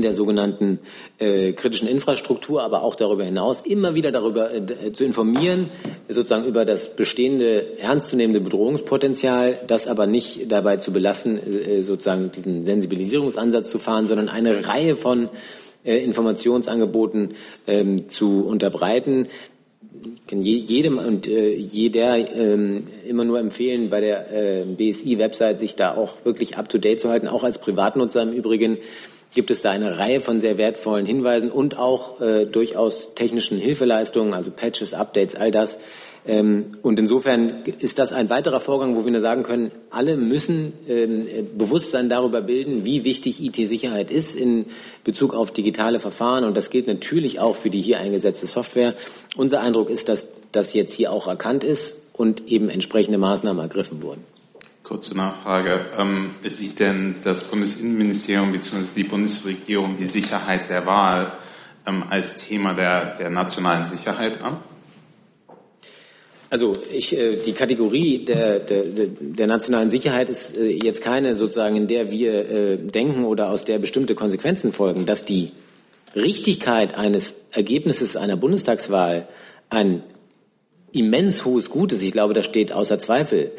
der sogenannten äh, kritischen Infrastruktur, aber auch darüber hinaus immer wieder darüber äh, zu informieren, sozusagen über das bestehende ernstzunehmende Bedrohungspotenzial, das aber nicht dabei zu belassen, äh, sozusagen diesen Sensibilisierungsansatz zu fahren, sondern eine Reihe von äh, Informationsangeboten ähm, zu unterbreiten. Ich kann jedem und äh, jeder ähm, immer nur empfehlen, bei der äh, BSI-Website sich da auch wirklich up-to-date zu halten, auch als Privatnutzer im Übrigen gibt es da eine Reihe von sehr wertvollen Hinweisen und auch äh, durchaus technischen Hilfeleistungen, also Patches, Updates, all das. Ähm, und insofern ist das ein weiterer Vorgang, wo wir nur sagen können, alle müssen ähm, Bewusstsein darüber bilden, wie wichtig IT-Sicherheit ist in Bezug auf digitale Verfahren. Und das gilt natürlich auch für die hier eingesetzte Software. Unser Eindruck ist, dass das jetzt hier auch erkannt ist und eben entsprechende Maßnahmen ergriffen wurden. Kurze Nachfrage. Ähm, sieht denn das Bundesinnenministerium bzw. die Bundesregierung die Sicherheit der Wahl ähm, als Thema der, der nationalen Sicherheit an? Also ich, äh, die Kategorie der, der, der nationalen Sicherheit ist äh, jetzt keine sozusagen, in der wir äh, denken oder aus der bestimmte Konsequenzen folgen, dass die Richtigkeit eines Ergebnisses einer Bundestagswahl ein immens hohes Gut ist. Ich glaube, das steht außer Zweifel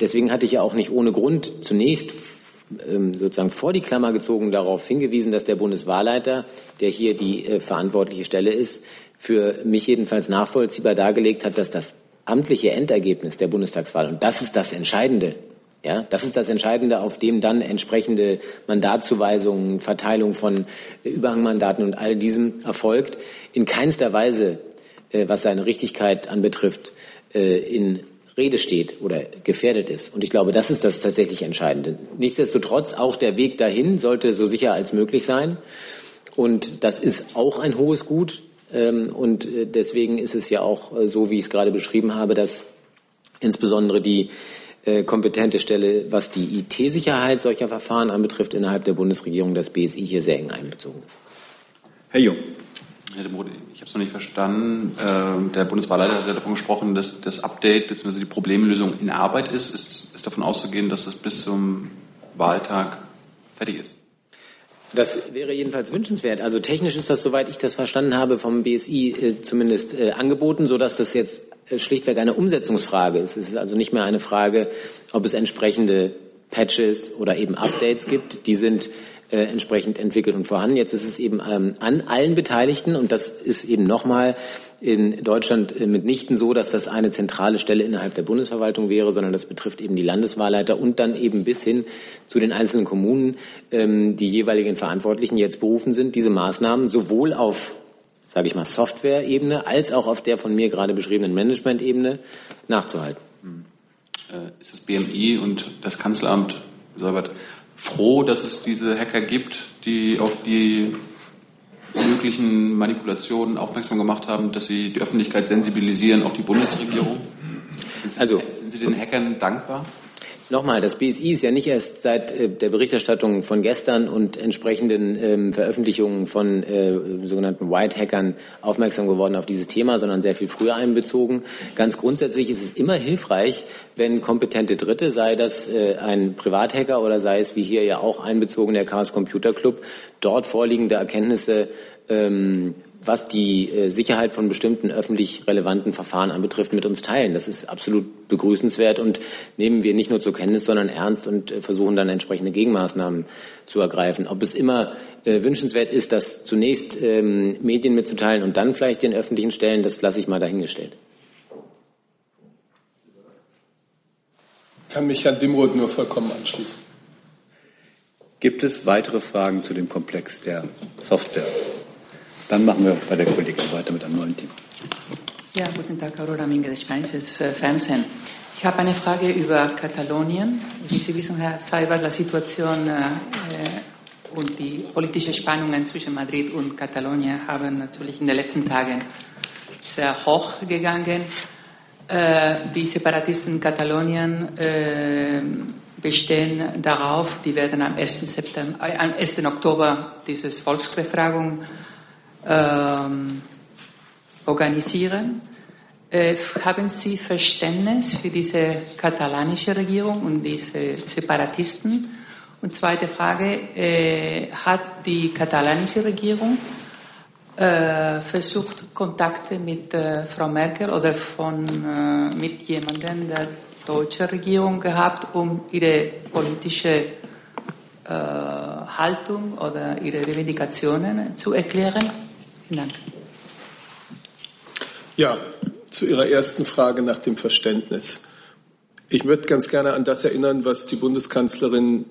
deswegen hatte ich ja auch nicht ohne Grund zunächst ähm, sozusagen vor die Klammer gezogen darauf hingewiesen, dass der Bundeswahlleiter, der hier die äh, verantwortliche Stelle ist, für mich jedenfalls nachvollziehbar dargelegt hat, dass das amtliche Endergebnis der Bundestagswahl, und das ist das Entscheidende, ja, das ist das Entscheidende, auf dem dann entsprechende Mandatszuweisungen, Verteilung von äh, Überhangmandaten und all diesem erfolgt, in keinster Weise, äh, was seine Richtigkeit anbetrifft, in Rede steht oder gefährdet ist. Und ich glaube, das ist das tatsächlich Entscheidende. Nichtsdestotrotz, auch der Weg dahin sollte so sicher als möglich sein. Und das ist auch ein hohes Gut. Ähm, und äh, deswegen ist es ja auch äh, so, wie ich es gerade beschrieben habe, dass insbesondere die äh, kompetente Stelle, was die IT-Sicherheit solcher Verfahren anbetrifft, innerhalb der Bundesregierung, das BSI hier sehr eng einbezogen ist. Herr Jung. Herr de Mode, ich habe es noch nicht verstanden. Ähm, der Bundeswahlleiter hat ja davon gesprochen, dass das Update bzw. die Problemlösung in Arbeit ist. ist. Ist davon auszugehen, dass das bis zum Wahltag fertig ist? Das wäre jedenfalls wünschenswert. Also technisch ist das, soweit ich das verstanden habe, vom BSI äh, zumindest äh, angeboten, sodass das jetzt äh, schlichtweg eine Umsetzungsfrage ist. Es ist also nicht mehr eine Frage, ob es entsprechende Patches oder eben Updates gibt. Die sind äh, entsprechend entwickelt und vorhanden. Jetzt ist es eben ähm, an allen Beteiligten und das ist eben nochmal in Deutschland äh, mitnichten so, dass das eine zentrale Stelle innerhalb der Bundesverwaltung wäre, sondern das betrifft eben die Landeswahlleiter und dann eben bis hin zu den einzelnen Kommunen, ähm, die jeweiligen Verantwortlichen jetzt berufen sind, diese Maßnahmen sowohl auf sage ich mal, Software-Ebene als auch auf der von mir gerade beschriebenen Management-Ebene nachzuhalten. Hm. Äh, ist das BMI und das Kanzleramt, Salbert, froh, dass es diese Hacker gibt, die auf die möglichen Manipulationen aufmerksam gemacht haben, dass sie die Öffentlichkeit sensibilisieren, auch die Bundesregierung? Also, sind Sie den Hackern dankbar? Nochmal, das BSI ist ja nicht erst seit äh, der Berichterstattung von gestern und entsprechenden ähm, Veröffentlichungen von äh, sogenannten White-Hackern aufmerksam geworden auf dieses Thema, sondern sehr viel früher einbezogen. Ganz grundsätzlich ist es immer hilfreich, wenn kompetente Dritte, sei das äh, ein Privathacker oder sei es wie hier ja auch einbezogen der Chaos Computer Club, dort vorliegende Erkenntnisse ähm, was die äh, Sicherheit von bestimmten öffentlich relevanten Verfahren anbetrifft, mit uns teilen. Das ist absolut begrüßenswert und nehmen wir nicht nur zur Kenntnis, sondern ernst und äh, versuchen dann entsprechende Gegenmaßnahmen zu ergreifen. Ob es immer äh, wünschenswert ist, das zunächst ähm, Medien mitzuteilen und dann vielleicht den öffentlichen Stellen, das lasse ich mal dahingestellt. Kann mich Herrn Dimroth nur vollkommen anschließen. Gibt es weitere Fragen zu dem Komplex der Software? Dann machen wir bei der Kollegin weiter mit einem neuen Thema. Ja, guten Tag, Aurora Minge, Spanisches äh, Fernsehen. Ich habe eine Frage über Katalonien. Wie Sie wissen, Herr Seibert, die Situation äh, äh, und die politischen Spannungen zwischen Madrid und Katalonien haben natürlich in den letzten Tagen sehr hoch gegangen. Äh, die Separatisten in Katalonien äh, bestehen darauf, die werden am 1. September, äh, am 1. Oktober diese Volksbefragung ähm, organisieren. Äh, haben Sie Verständnis für diese katalanische Regierung und diese Separatisten? Und zweite Frage, äh, hat die katalanische Regierung äh, versucht, Kontakte mit äh, Frau Merkel oder von, äh, mit jemandem der deutschen Regierung gehabt, um ihre politische äh, Haltung oder ihre Revendikationen zu erklären? Vielen Dank. Ja, zu Ihrer ersten Frage nach dem Verständnis. Ich würde ganz gerne an das erinnern, was die Bundeskanzlerin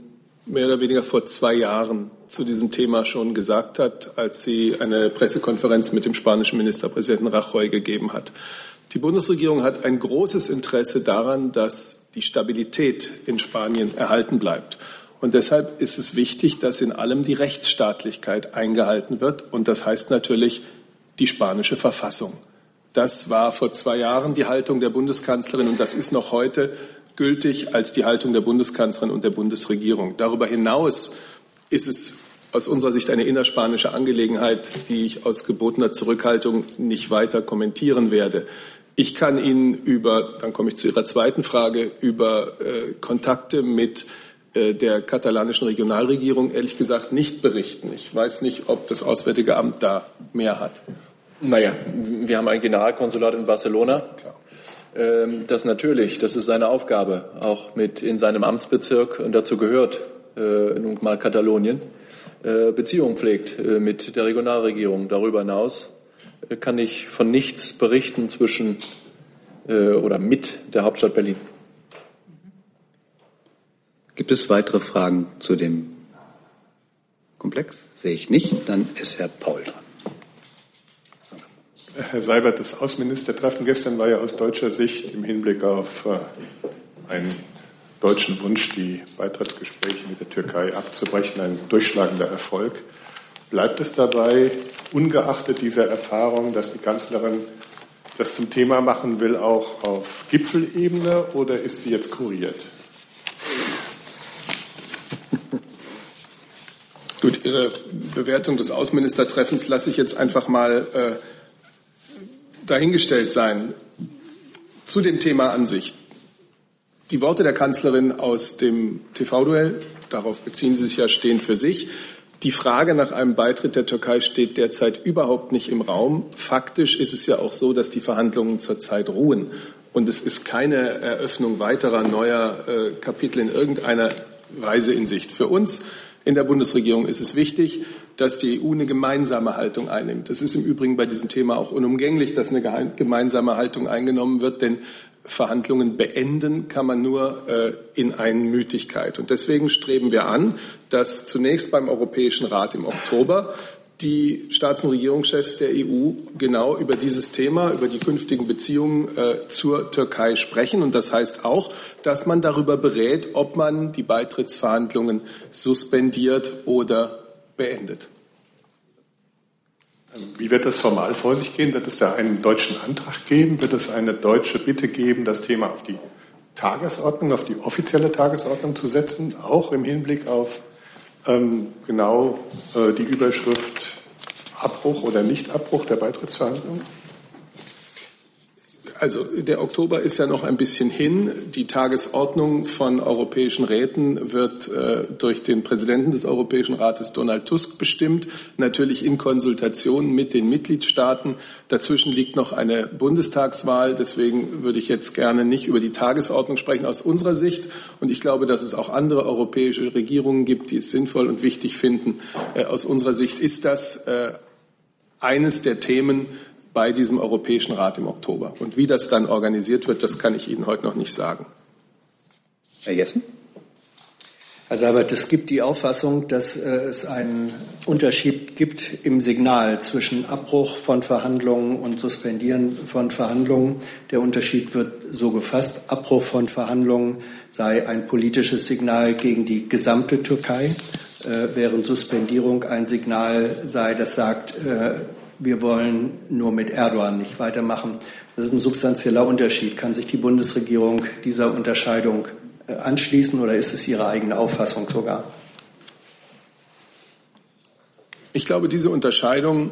mehr oder weniger vor zwei Jahren zu diesem Thema schon gesagt hat, als sie eine Pressekonferenz mit dem spanischen Ministerpräsidenten Rajoy gegeben hat. Die Bundesregierung hat ein großes Interesse daran, dass die Stabilität in Spanien erhalten bleibt. Und deshalb ist es wichtig, dass in allem die Rechtsstaatlichkeit eingehalten wird. Und das heißt natürlich die spanische Verfassung. Das war vor zwei Jahren die Haltung der Bundeskanzlerin und das ist noch heute gültig als die Haltung der Bundeskanzlerin und der Bundesregierung. Darüber hinaus ist es aus unserer Sicht eine innerspanische Angelegenheit, die ich aus gebotener Zurückhaltung nicht weiter kommentieren werde. Ich kann Ihnen über, dann komme ich zu Ihrer zweiten Frage, über äh, Kontakte mit der katalanischen Regionalregierung ehrlich gesagt nicht berichten. Ich weiß nicht, ob das Auswärtige Amt da mehr hat. Naja, wir haben ein Generalkonsulat in Barcelona. Ähm, das natürlich, das ist seine Aufgabe, auch mit in seinem Amtsbezirk, und dazu gehört äh, nun mal Katalonien, äh, Beziehungen pflegt äh, mit der Regionalregierung. Darüber hinaus äh, kann ich von nichts berichten zwischen äh, oder mit der Hauptstadt Berlin. Gibt es weitere Fragen zu dem Komplex? Sehe ich nicht. Dann ist Herr Paul dran. Herr Seibert, das Außenministertreffen gestern war ja aus deutscher Sicht im Hinblick auf äh, einen deutschen Wunsch, die Beitrittsgespräche mit der Türkei abzubrechen, ein durchschlagender Erfolg. Bleibt es dabei, ungeachtet dieser Erfahrung, dass die Kanzlerin das zum Thema machen will, auch auf Gipfelebene oder ist sie jetzt kuriert? Gut, Ihre Bewertung des Außenministertreffens lasse ich jetzt einfach mal äh, dahingestellt sein. Zu dem Thema an sich. Die Worte der Kanzlerin aus dem TV-Duell, darauf beziehen Sie sich ja, stehen für sich. Die Frage nach einem Beitritt der Türkei steht derzeit überhaupt nicht im Raum. Faktisch ist es ja auch so, dass die Verhandlungen zurzeit ruhen. Und es ist keine Eröffnung weiterer neuer äh, Kapitel in irgendeiner Weise in Sicht. Für uns in der Bundesregierung ist es wichtig, dass die EU eine gemeinsame Haltung einnimmt. Das ist im Übrigen bei diesem Thema auch unumgänglich, dass eine gemeinsame Haltung eingenommen wird, denn Verhandlungen beenden kann man nur äh, in Einmütigkeit. Und deswegen streben wir an, dass zunächst beim Europäischen Rat im Oktober die Staats- und Regierungschefs der EU genau über dieses Thema, über die künftigen Beziehungen äh, zur Türkei sprechen. Und das heißt auch, dass man darüber berät, ob man die Beitrittsverhandlungen suspendiert oder beendet. Wie wird das formal vor sich gehen? Wird es da einen deutschen Antrag geben? Wird es eine deutsche Bitte geben, das Thema auf die Tagesordnung, auf die offizielle Tagesordnung zu setzen, auch im Hinblick auf ähm, genau äh, die Überschrift Abbruch oder Nichtabbruch der Beitrittsverhandlungen? Also der Oktober ist ja noch ein bisschen hin. Die Tagesordnung von europäischen Räten wird äh, durch den Präsidenten des Europäischen Rates Donald Tusk bestimmt, natürlich in Konsultation mit den Mitgliedstaaten. Dazwischen liegt noch eine Bundestagswahl. Deswegen würde ich jetzt gerne nicht über die Tagesordnung sprechen aus unserer Sicht. Und ich glaube, dass es auch andere europäische Regierungen gibt, die es sinnvoll und wichtig finden. Äh, aus unserer Sicht ist das äh, eines der Themen, bei diesem Europäischen Rat im Oktober. Und wie das dann organisiert wird, das kann ich Ihnen heute noch nicht sagen. Herr Jessen? Herr Seibert, es gibt die Auffassung, dass äh, es einen Unterschied gibt im Signal zwischen Abbruch von Verhandlungen und Suspendieren von Verhandlungen. Der Unterschied wird so gefasst, Abbruch von Verhandlungen sei ein politisches Signal gegen die gesamte Türkei, äh, während Suspendierung ein Signal sei, das sagt, äh, wir wollen nur mit Erdogan nicht weitermachen. Das ist ein substanzieller Unterschied. Kann sich die Bundesregierung dieser Unterscheidung äh, anschließen oder ist es ihre eigene Auffassung sogar? Ich glaube, diese Unterscheidung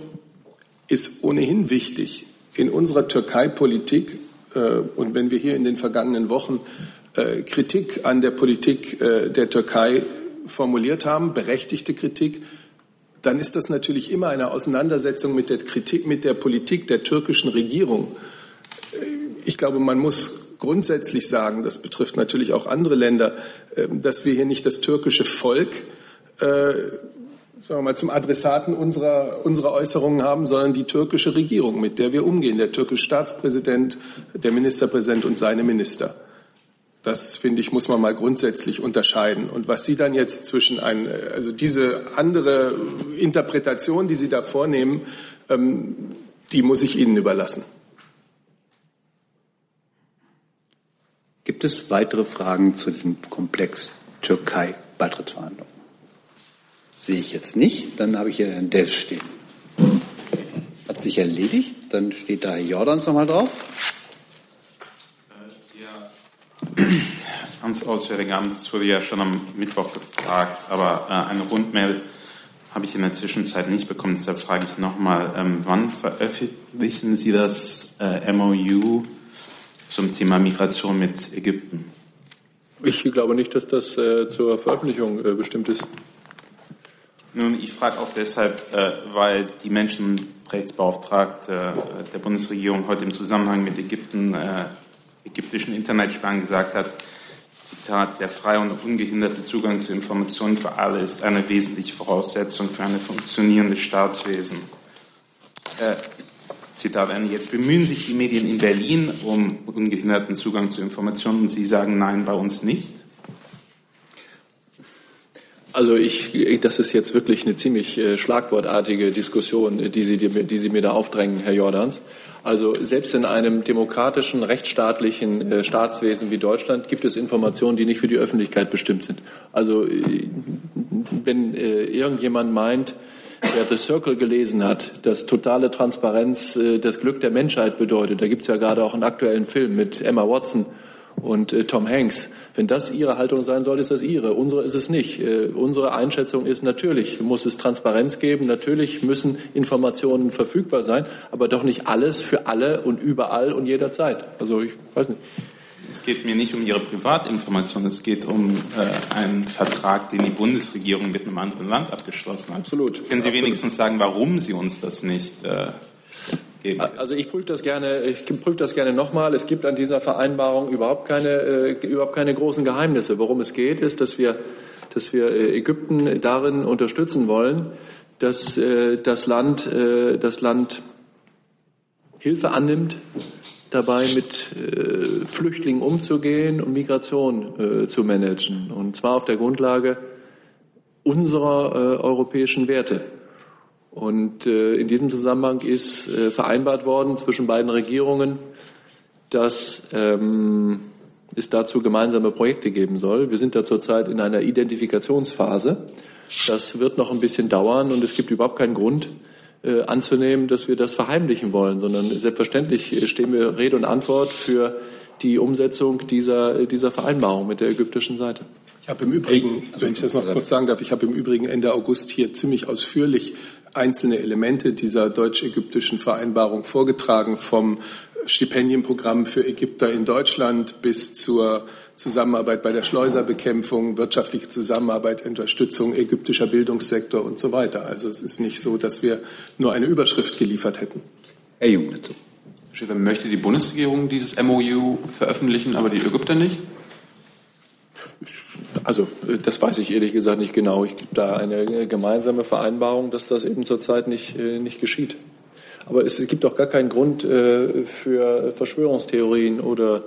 ist ohnehin wichtig. In unserer Türkei-Politik äh, und wenn wir hier in den vergangenen Wochen äh, Kritik an der Politik der Türkei formuliert haben, berechtigte Kritik, dann ist das natürlich immer eine Auseinandersetzung mit der Kritik, mit der Politik der türkischen Regierung. Ich glaube, man muss grundsätzlich sagen, das betrifft natürlich auch andere Länder, ähm, dass wir hier nicht das türkische Volk äh, sagen wir mal, zum Adressaten unserer, unserer Äußerungen haben, sondern die türkische Regierung, mit der wir umgehen, der türkische Staatspräsident, der Ministerpräsident und seine Minister. Das finde ich, muss man mal grundsätzlich unterscheiden. Und was Sie dann jetzt zwischen ein, also diese andere Interpretation, die Sie da vornehmen, ähm, die muss ich Ihnen überlassen. Gibt es weitere Fragen zu diesem Komplex Türkei-Beitrittsverhandlungen? Sehe ich jetzt nicht. Dann habe ich hier Herrn Dev stehen. Hat sich erledigt. Dann steht da Herr Jordans nochmal drauf. Ans Auswärtige Amt, das wurde ja schon am Mittwoch gefragt, aber äh, eine Rundmail habe ich in der Zwischenzeit nicht bekommen. Deshalb frage ich nochmal, ähm, wann veröffentlichen Sie das äh, MOU zum Thema Migration mit Ägypten? Ich glaube nicht, dass das äh, zur Veröffentlichung äh, bestimmt ist. Nun, ich frage auch deshalb, äh, weil die Menschenrechtsbeauftragte äh, der Bundesregierung heute im Zusammenhang mit Ägypten, äh, ägyptischen Internetsperren gesagt hat, Zitat, der freie und ungehinderte Zugang zu Informationen für alle ist eine wesentliche Voraussetzung für ein funktionierendes Staatswesen. Äh, Zitat Ende. Jetzt bemühen sich die Medien in Berlin um ungehinderten Zugang zu Informationen und Sie sagen nein, bei uns nicht. Also ich, das ist jetzt wirklich eine ziemlich äh, schlagwortartige Diskussion, die Sie, die Sie mir da aufdrängen, Herr Jordans. Also selbst in einem demokratischen, rechtsstaatlichen äh, Staatswesen wie Deutschland gibt es Informationen, die nicht für die Öffentlichkeit bestimmt sind. Also äh, wenn irgendjemand meint, wer The Circle gelesen hat, dass totale Transparenz das Glück der Menschheit bedeutet, da gibt es ja gerade auch einen aktuellen Film mit Emma Watson, und äh, Tom Hanks. Wenn das Ihre Haltung sein soll, ist das Ihre. Unsere ist es nicht. Äh, unsere Einschätzung ist, natürlich muss es Transparenz geben, natürlich müssen Informationen verfügbar sein, aber doch nicht alles für alle und überall und jederzeit. Also ich weiß nicht. Es geht mir nicht um Ihre Privatinformation, es geht um äh, einen Vertrag, den die Bundesregierung mit einem anderen Land abgeschlossen hat. Absolut. Können Sie Absolut. wenigstens sagen, warum Sie uns das nicht geben? Also ich prüfe das gerne, ich prüfe das gerne nochmal. Es gibt an dieser Vereinbarung überhaupt keine, äh, überhaupt keine großen Geheimnisse. Worum es geht, ist, dass wir, dass wir äh, Ägypten darin unterstützen wollen, dass äh, das Land, äh, das Land Hilfe annimmt, dabei mit äh, Flüchtlingen umzugehen und Migration äh, zu managen. Und zwar auf der Grundlage unserer äh, europäischen Werte. Und äh, in diesem Zusammenhang ist äh, vereinbart worden zwischen beiden Regierungen, dass ähm, es dazu gemeinsame Projekte geben soll. Wir sind da zurzeit in einer Identifikationsphase. Das wird noch ein bisschen dauern und es gibt überhaupt keinen Grund äh, anzunehmen, dass wir das verheimlichen wollen, sondern selbstverständlich stehen wir Rede und Antwort für die Umsetzung dieser, dieser Vereinbarung mit der ägyptischen Seite. Ich habe im Übrigen, wenn ich das noch kurz sagen darf, ich habe im Übrigen Ende August hier ziemlich ausführlich einzelne Elemente dieser deutsch-ägyptischen Vereinbarung vorgetragen, vom Stipendienprogramm für Ägypter in Deutschland bis zur Zusammenarbeit bei der Schleuserbekämpfung, wirtschaftliche Zusammenarbeit, Unterstützung ägyptischer Bildungssektor und so weiter. Also es ist nicht so, dass wir nur eine Überschrift geliefert hätten. Herr Jung dazu. Schäfer, möchte die Bundesregierung dieses MOU veröffentlichen, aber die Ägypter nicht? Also das weiß ich ehrlich gesagt nicht genau. Ich gibt da eine gemeinsame Vereinbarung, dass das eben zurzeit nicht, äh, nicht geschieht. Aber es gibt auch gar keinen Grund äh, für Verschwörungstheorien oder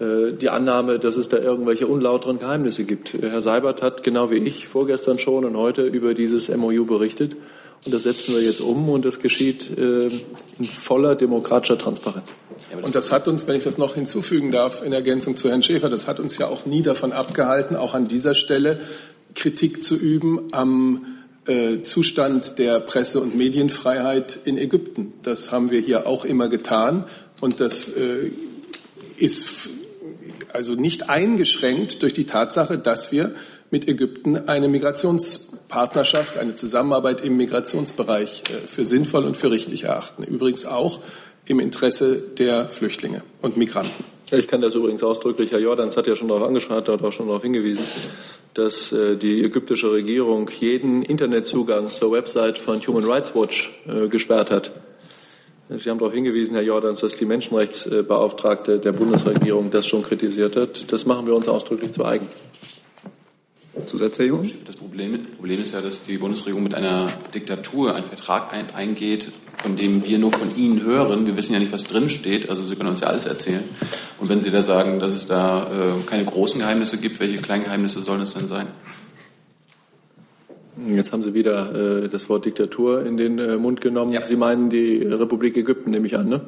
äh, die Annahme, dass es da irgendwelche unlauteren Geheimnisse gibt. Herr Seibert hat genau wie ich vorgestern schon und heute über dieses MOU berichtet. Und das setzen wir jetzt um und das geschieht in voller demokratischer Transparenz. Und das hat uns, wenn ich das noch hinzufügen darf, in Ergänzung zu Herrn Schäfer, das hat uns ja auch nie davon abgehalten, auch an dieser Stelle Kritik zu üben am äh, Zustand der Presse- und Medienfreiheit in Ägypten. Das haben wir hier auch immer getan. Und das äh, ist also nicht eingeschränkt durch die Tatsache, dass wir mit Ägypten eine Migrationspartnerschaft, eine Zusammenarbeit im Migrationsbereich äh, für sinnvoll und für richtig erachten. Übrigens auch im Interesse der Flüchtlinge und Migranten. Ich kann das übrigens ausdrücklich, Herr Jordans hat ja schon darauf angesprochen, hat auch schon darauf hingewiesen, dass äh, die ägyptische Regierung jeden Internetzugang zur Website von Human Rights Watch äh, gesperrt hat. Sie haben darauf hingewiesen, Herr Jordans, dass die Menschenrechtsbeauftragte der Bundesregierung das schon kritisiert hat. Das machen wir uns ausdrücklich zu eigen. Zusatz, Herr Jung? Das Problem, Problem, ist ja, dass die Bundesregierung mit einer Diktatur einen Vertrag ein, eingeht, von dem wir nur von Ihnen hören. Wir wissen ja nicht, was drin steht. Also Sie können uns ja alles erzählen. Und wenn Sie da sagen, dass es da äh, keine großen Geheimnisse gibt, welche kleinen Geheimnisse sollen es denn sein? Jetzt haben Sie wieder äh, das Wort Diktatur in den äh, Mund genommen. Ja. Sie meinen die Republik Ägypten, nehme ich an, ne?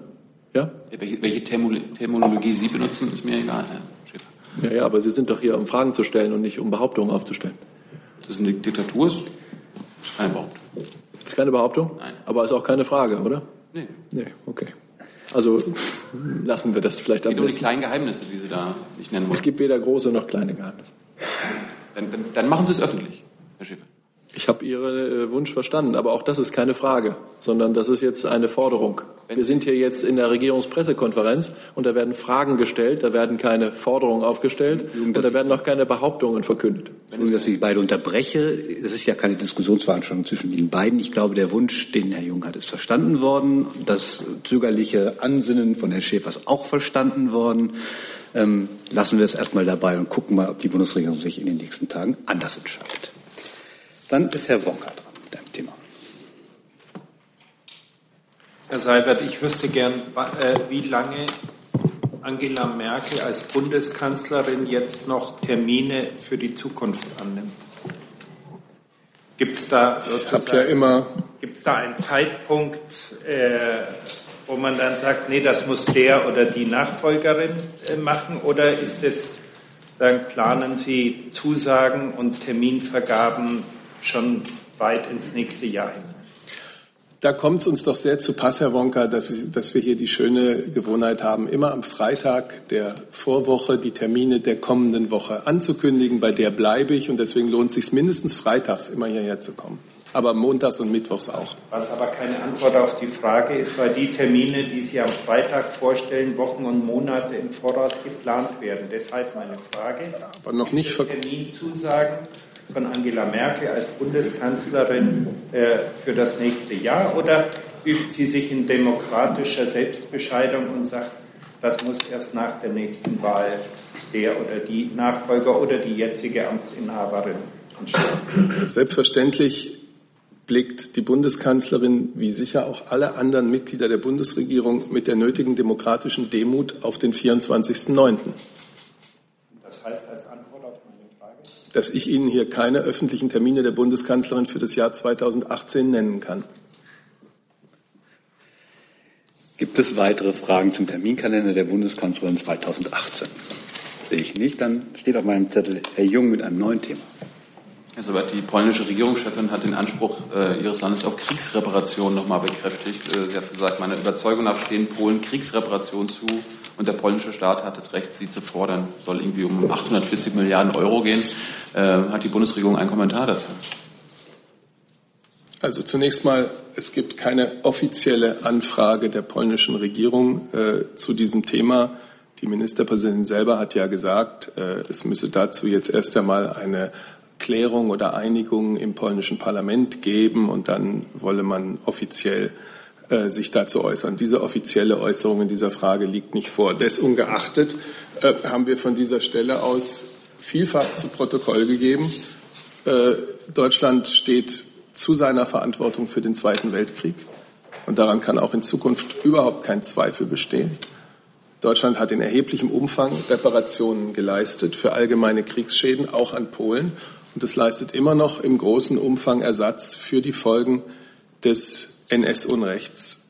Ja? Welche, Terminologie Sie benutzen, ist mir egal. Schäfer. Ja, ja, aber Sie sind doch hier, um Fragen zu stellen und nicht um Behauptungen aufzustellen. Das ist eine Diktatur, das ist keine Behauptung. Ist keine Behauptung? Nein. Aber ist auch keine Frage, oder? Nee. Nee, okay. Also lassen wir das vielleicht am besten. Es gibt nur die kleinen Geheimnisse, die Sie da nicht nennen wollen. Es gibt weder große noch kleine Geheimnisse. Dann, dann, dann machen Sie es öffentlich, Herr Schäfer. Ich habe Ihren äh, Wunsch verstanden, aber auch das ist keine Frage, sondern das ist jetzt eine Forderung. Wir sind hier jetzt in der Regierungspressekonferenz und da werden Fragen gestellt, da werden keine Forderungen aufgestellt und da werden auch keine Behauptungen verkündet. Entschuldigung, dass ich beide unterbreche. Es ist ja keine Diskussionsveranstaltung zwischen Ihnen beiden. Ich glaube, der Wunsch, den Herr Jung hat, ist verstanden worden. Das zögerliche Ansinnen von Herrn Schäfer ist auch verstanden worden. Ähm, lassen wir es erstmal dabei und gucken mal, ob die Bundesregierung sich in den nächsten Tagen anders entscheidet. Dann ist Herr Wonka dran mit einem Thema. Herr Seibert, ich wüsste gern, äh, wie lange Angela Merkel als Bundeskanzlerin jetzt noch Termine für die Zukunft annimmt. Gibt es da, ja immer gibt's da einen Zeitpunkt, äh, wo man dann sagt, nee, das muss der oder die Nachfolgerin äh, machen? Oder ist es, dann planen Sie Zusagen und Terminvergaben schon weit ins nächste Jahr hinein. Da kommt es uns doch sehr zu Pass, Herr Wonka, dass, dass, wir hier die schöne Gewohnheit haben, immer am Freitag der Vorwoche die Termine der kommenden Woche anzukündigen. Bei der bleibe ich und deswegen lohnt es sich mindestens freitags immer hierher zu kommen. Aber montags und mittwochs auch. Was aber keine Antwort auf die Frage ist, weil die Termine, die Sie am Freitag vorstellen, Wochen und Monate im Voraus geplant werden. Deshalb meine Frage. Aber noch nicht Terminzusagen von Angela Merkel als Bundeskanzlerin äh, für das nächste Jahr oder übt sie sich in demokratischer Selbstbescheidung und sagt, das muss erst nach der nächsten Wahl der oder die Nachfolger oder die jetzige Amtsinhaberin entscheiden? Selbstverständlich blickt die Bundeskanzlerin, wie sicher auch alle anderen Mitglieder der Bundesregierung, mit der nötigen demokratischen Demut auf den 24.09. Das heißt als dass ich Ihnen hier keine öffentlichen Termine der Bundeskanzlerin für das Jahr 2018 nennen kann. Gibt es weitere Fragen zum Terminkalender der Bundeskanzlerin 2018? Sehe ich nicht. Dann steht auf meinem Zettel Herr Jung mit einem neuen Thema. Herr Sobert, die polnische Regierungschefin hat den Anspruch äh, ihres Landes auf Kriegsreparationen nochmal bekräftigt. Äh, sie hat gesagt, meiner Überzeugung nach stehen Polen Kriegsreparationen zu und der polnische Staat hat das Recht, sie zu fordern. Soll irgendwie um 840 Milliarden Euro gehen. Äh, hat die Bundesregierung einen Kommentar dazu? Also zunächst mal, es gibt keine offizielle Anfrage der polnischen Regierung äh, zu diesem Thema. Die Ministerpräsidentin selber hat ja gesagt, äh, es müsse dazu jetzt erst einmal eine Klärung oder Einigung im polnischen Parlament geben und dann wolle man offiziell äh, sich dazu äußern. Diese offizielle Äußerung in dieser Frage liegt nicht vor. Desungeachtet äh, haben wir von dieser Stelle aus vielfach zu Protokoll gegeben. Äh, Deutschland steht zu seiner Verantwortung für den Zweiten Weltkrieg. Und daran kann auch in Zukunft überhaupt kein Zweifel bestehen. Deutschland hat in erheblichem Umfang Reparationen geleistet für allgemeine Kriegsschäden, auch an Polen. Und es leistet immer noch im großen Umfang Ersatz für die Folgen des NS-Unrechts.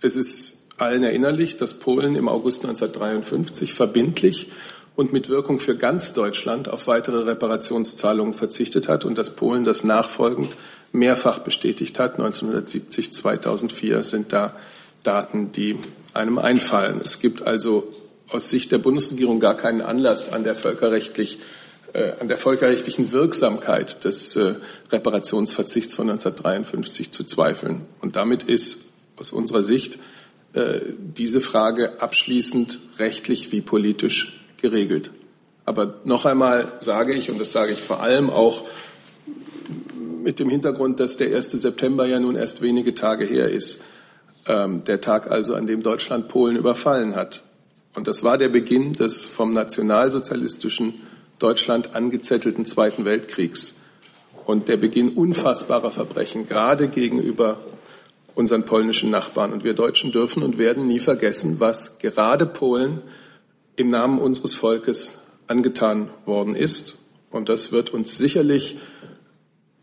Es ist allen erinnerlich, dass Polen im August 1953 verbindlich und mit Wirkung für ganz Deutschland auf weitere Reparationszahlungen verzichtet hat und dass Polen das nachfolgend mehrfach bestätigt hat. 1970, 2004 sind da Daten, die einem einfallen. Es gibt also aus Sicht der Bundesregierung gar keinen Anlass, an der völkerrechtlich an der völkerrechtlichen Wirksamkeit des äh, Reparationsverzichts von 1953 zu zweifeln. Und damit ist aus unserer Sicht äh, diese Frage abschließend rechtlich wie politisch geregelt. Aber noch einmal sage ich, und das sage ich vor allem auch mit dem Hintergrund, dass der 1. September ja nun erst wenige Tage her ist, ähm, der Tag also, an dem Deutschland Polen überfallen hat. Und das war der Beginn des vom nationalsozialistischen Deutschland angezettelten Zweiten Weltkriegs und der Beginn unfassbarer Verbrechen, gerade gegenüber unseren polnischen Nachbarn. Und wir Deutschen dürfen und werden nie vergessen, was gerade Polen im Namen unseres Volkes angetan worden ist. Und das wird uns sicherlich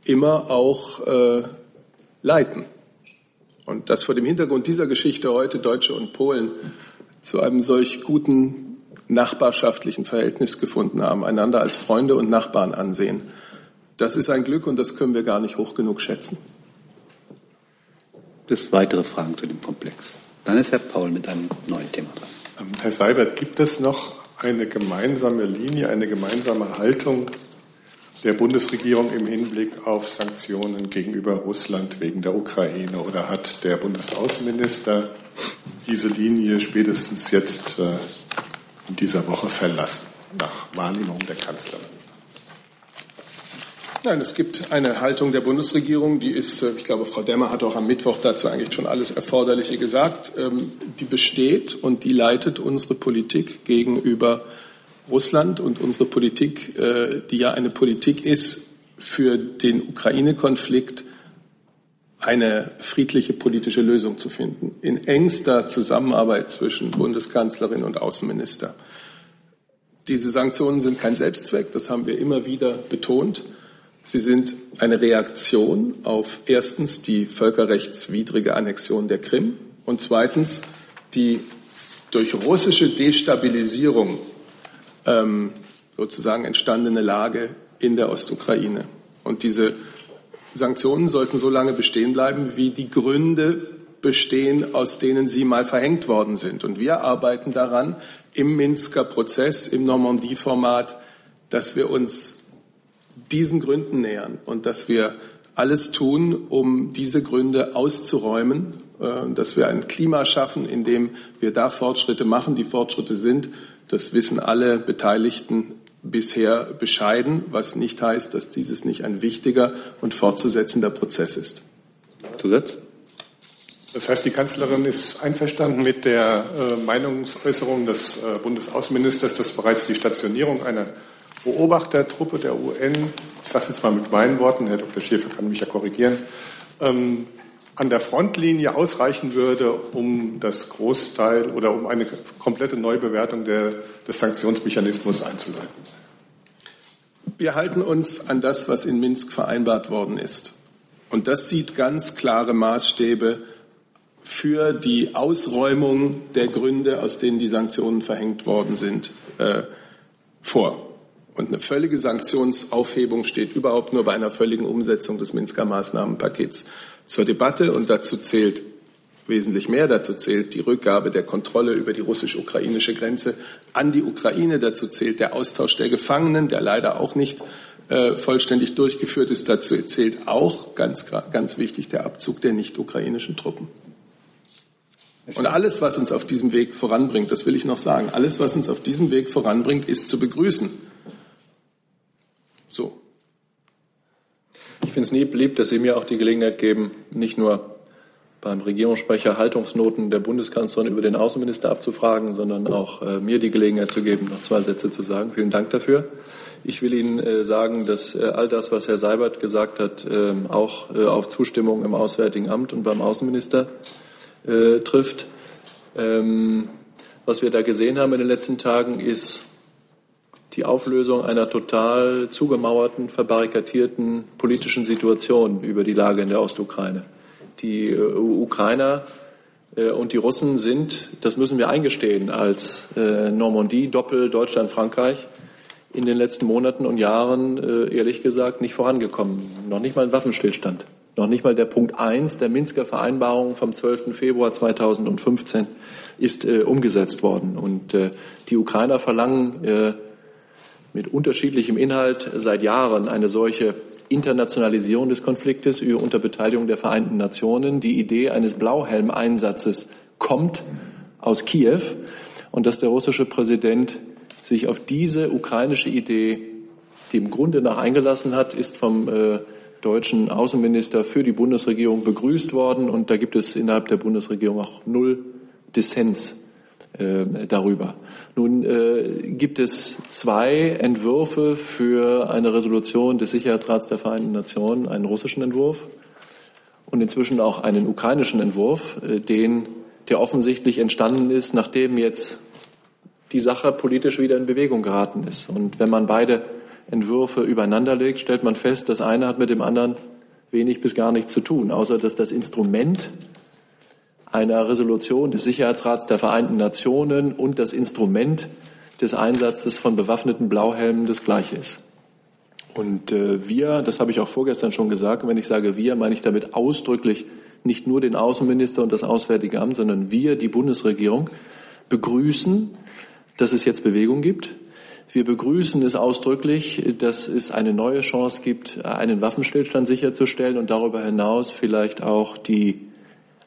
immer auch äh, leiten. Und dass vor dem Hintergrund dieser Geschichte heute Deutsche und Polen zu einem solch guten nachbarschaftlichen Verhältnis gefunden haben, einander als Freunde und Nachbarn ansehen, das ist ein Glück und das können wir gar nicht hoch genug schätzen. Das weitere Fragen zu dem Komplex. Dann ist Herr Paul mit einem neuen Thema dran. Ähm, Herr Seibert, gibt es noch eine gemeinsame Linie, eine gemeinsame Haltung der Bundesregierung im Hinblick auf Sanktionen gegenüber Russland wegen der Ukraine? Oder hat der Bundesaußenminister diese Linie spätestens jetzt äh, in dieser Woche verlassen, nach Wahrnehmung der Kanzlerin? Nein, es gibt eine Haltung der Bundesregierung, die ist, äh, ich glaube, Frau Demmer hat auch am Mittwoch dazu eigentlich schon alles Erforderliche gesagt, ähm, die besteht und die leitet unsere Politik gegenüber Russland und unsere Politik, äh, die ja eine Politik ist für den Ukraine-Konflikt, eine friedliche politische Lösung zu finden, in engster Zusammenarbeit zwischen Bundeskanzlerin und Außenminister. Diese Sanktionen sind kein Selbstzweck, das haben wir immer wieder betont. Sie sind eine Reaktion auf erstens die völkerrechtswidrige Annexion der Krim und zweitens die durch russische Destabilisierung ähm, sozusagen entstandene Lage in der Ostukraine. Und diese Sanktionen sollten so lange bestehen bleiben, wie die Gründe bestehen, aus denen sie mal verhängt worden sind. Und wir arbeiten daran im Minsker Prozess, im Normandie-Format, dass wir uns diesen Gründen nähern und dass wir alles tun, um diese Gründe auszuräumen, äh, dass wir ein Klima schaffen, in dem wir da Fortschritte machen. Die Fortschritte sind, das wissen alle Beteiligten bisher bescheiden, was nicht heißt, dass dieses nicht ein wichtiger und fortzusetzender Prozess ist. Zusatz? Das heißt, die Kanzlerin ist einverstanden mit der äh, Meinungsäußerung des äh, Bundesaußenministers, dass bereits die Stationierung einer Beobachtertruppe der UN, ich sage es jetzt mal mit meinen Worten, Herr Dr. Schäfer kann mich ja korrigieren, ähm, an der Frontlinie ausreichen würde, um das Großteil oder um eine komplette Neubewertung der, des Sanktionsmechanismus einzuleiten. Wir halten uns an das, was in Minsk vereinbart worden ist. Und das sieht ganz klare Maßstäbe für die Ausräumung der Gründe, aus denen die Sanktionen verhängt worden sind, äh, vor. Und eine völlige Sanktionsaufhebung steht überhaupt nur bei einer völligen Umsetzung des Minsker Maßnahmenpakets zur Debatte. Und dazu zählt wesentlich mehr. Dazu zählt die Rückgabe der Kontrolle über die russisch-ukrainische Grenze an die Ukraine. Dazu zählt der Austausch der Gefangenen, der leider auch nicht äh, vollständig durchgeführt ist. Dazu zählt auch ganz, ganz wichtig der Abzug der nicht-ukrainischen Truppen. Und alles, was uns auf diesem Weg voranbringt, das will ich noch sagen, alles, was uns auf diesem Weg voranbringt, ist zu begrüßen. So. Ich finde es nie lieb, dass Sie mir auch die Gelegenheit geben, nicht nur beim Regierungssprecher Haltungsnoten der Bundeskanzlerin über den Außenminister abzufragen, sondern auch äh, mir die Gelegenheit zu geben, noch zwei Sätze zu sagen. Vielen Dank dafür. Ich will Ihnen äh, sagen, dass äh, all das, was Herr Seibert gesagt hat, ähm, auch äh, auf Zustimmung im Auswärtigen Amt und beim Außenminister äh, trifft. Ähm, was wir da gesehen haben in den letzten Tagen, ist die Auflösung einer total zugemauerten, verbarrikadierten politischen Situation über die Lage in der Ostukraine. Die äh, Ukrainer äh, und die Russen sind, das müssen wir eingestehen, als äh, Normandie, Doppel Deutschland, Frankreich in den letzten Monaten und Jahren ehrlich gesagt nicht vorangekommen. Noch nicht mal ein Waffenstillstand. Noch nicht mal der Punkt 1 der Minsker Vereinbarung vom 12. Februar 2015 ist umgesetzt worden. Und die Ukrainer verlangen mit unterschiedlichem Inhalt seit Jahren eine solche Internationalisierung des Konfliktes unter Beteiligung der Vereinten Nationen. Die Idee eines Blauhelmeinsatzes kommt aus Kiew und dass der russische Präsident sich auf diese ukrainische Idee, die im Grunde nach eingelassen hat, ist vom äh, deutschen Außenminister für die Bundesregierung begrüßt worden. Und da gibt es innerhalb der Bundesregierung auch null Dissens darüber. Nun äh, gibt es zwei Entwürfe für eine Resolution des Sicherheitsrats der Vereinten Nationen, einen russischen Entwurf und inzwischen auch einen ukrainischen Entwurf, äh, den, der offensichtlich entstanden ist, nachdem jetzt die Sache politisch wieder in Bewegung geraten ist. Und wenn man beide Entwürfe übereinander legt, stellt man fest, das eine hat mit dem anderen wenig bis gar nichts zu tun, außer dass das Instrument einer Resolution des Sicherheitsrats der Vereinten Nationen und das Instrument des Einsatzes von bewaffneten Blauhelmen das gleiche ist. Und äh, wir, das habe ich auch vorgestern schon gesagt, und wenn ich sage wir, meine ich damit ausdrücklich nicht nur den Außenminister und das Auswärtige Amt, sondern wir, die Bundesregierung, begrüßen, dass es jetzt Bewegung gibt. Wir begrüßen es ausdrücklich, dass es eine neue Chance gibt, einen Waffenstillstand sicherzustellen und darüber hinaus vielleicht auch die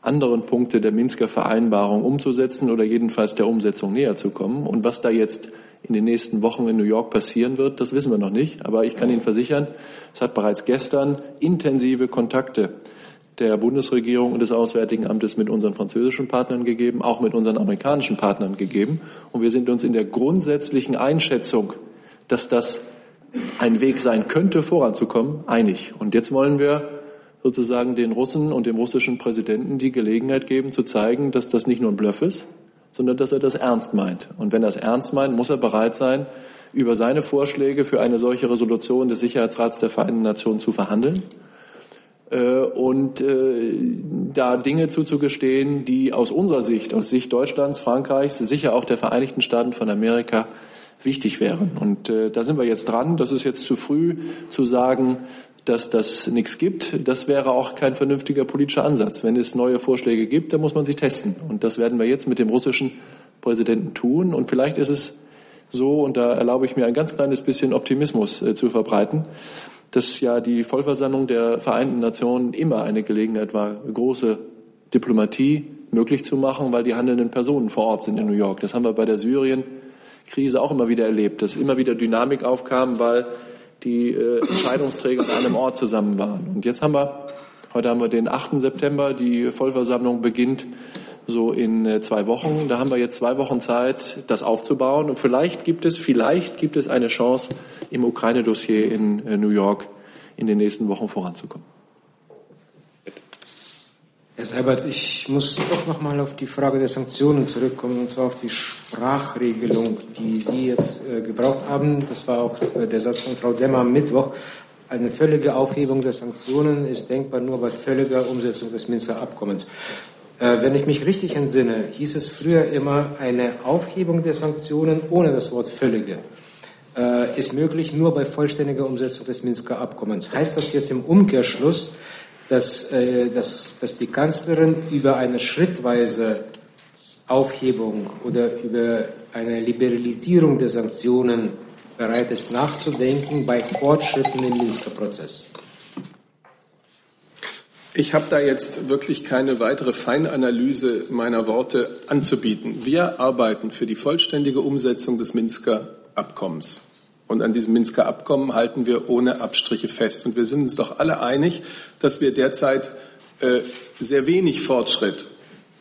anderen Punkte der Minsker Vereinbarung umzusetzen oder jedenfalls der Umsetzung näher zu kommen. Und was da jetzt in den nächsten Wochen in New York passieren wird, das wissen wir noch nicht. Aber ich kann Ihnen versichern, es hat bereits gestern intensive Kontakte der Bundesregierung und des Auswärtigen Amtes mit unseren französischen Partnern gegeben, auch mit unseren amerikanischen Partnern gegeben. Und wir sind uns in der grundsätzlichen Einschätzung, dass das ein Weg sein könnte, voranzukommen, einig. Und jetzt wollen wir sozusagen den Russen und dem russischen Präsidenten die Gelegenheit geben, zu zeigen, dass das nicht nur ein Bluff ist, sondern dass er das ernst meint. Und wenn er es ernst meint, muss er bereit sein, über seine Vorschläge für eine solche Resolution des Sicherheitsrats der Vereinten Nationen zu verhandeln äh, und äh, da Dinge zuzugestehen, die aus unserer Sicht, aus Sicht Deutschlands, Frankreichs, sicher auch der Vereinigten Staaten von Amerika wichtig wären. Und äh, da sind wir jetzt dran. Das ist jetzt zu früh zu sagen, dass das nichts gibt. Das wäre auch kein vernünftiger politischer Ansatz. Wenn es neue Vorschläge gibt, dann muss man sie testen. Und das werden wir jetzt mit dem russischen Präsidenten tun. Und vielleicht ist es so, und da erlaube ich mir ein ganz kleines bisschen Optimismus äh, zu verbreiten, dass ja die Vollversammlung der Vereinten Nationen immer eine Gelegenheit war, große Diplomatie möglich zu machen, weil die handelnden Personen vor Ort sind in New York. Das haben wir bei der Syrien-Krise auch immer wieder erlebt, dass immer wieder Dynamik aufkam, weil die äh, Entscheidungsträger an einem Ort zusammen waren. Und jetzt haben wir, heute haben wir den 8. September, die Vollversammlung beginnt so in äh, zwei Wochen. Da haben wir jetzt zwei Wochen Zeit, das aufzubauen. Und vielleicht gibt es, vielleicht gibt es eine Chance, im Ukraine-Dossier in äh, New York in den nächsten Wochen voranzukommen. Herr Seibert, ich muss doch noch mal auf die Frage der Sanktionen zurückkommen, und zwar auf die Sprachregelung, die Sie jetzt äh, gebraucht haben. Das war auch äh, der Satz von Frau Demmer am Mittwoch. Eine völlige Aufhebung der Sanktionen ist denkbar nur bei völliger Umsetzung des Minsker Abkommens. Äh, wenn ich mich richtig entsinne, hieß es früher immer, eine Aufhebung der Sanktionen ohne das Wort völlige äh, ist möglich nur bei vollständiger Umsetzung des Minsker Abkommens. Heißt das jetzt im Umkehrschluss, dass, äh, dass, dass die Kanzlerin über eine schrittweise Aufhebung oder über eine Liberalisierung der Sanktionen bereit ist nachzudenken bei Fortschritten im Minsker Prozess? Ich habe da jetzt wirklich keine weitere Feinanalyse meiner Worte anzubieten. Wir arbeiten für die vollständige Umsetzung des Minsker Abkommens. Und an diesem Minsker Abkommen halten wir ohne Abstriche fest. Und wir sind uns doch alle einig, dass wir derzeit äh, sehr wenig Fortschritt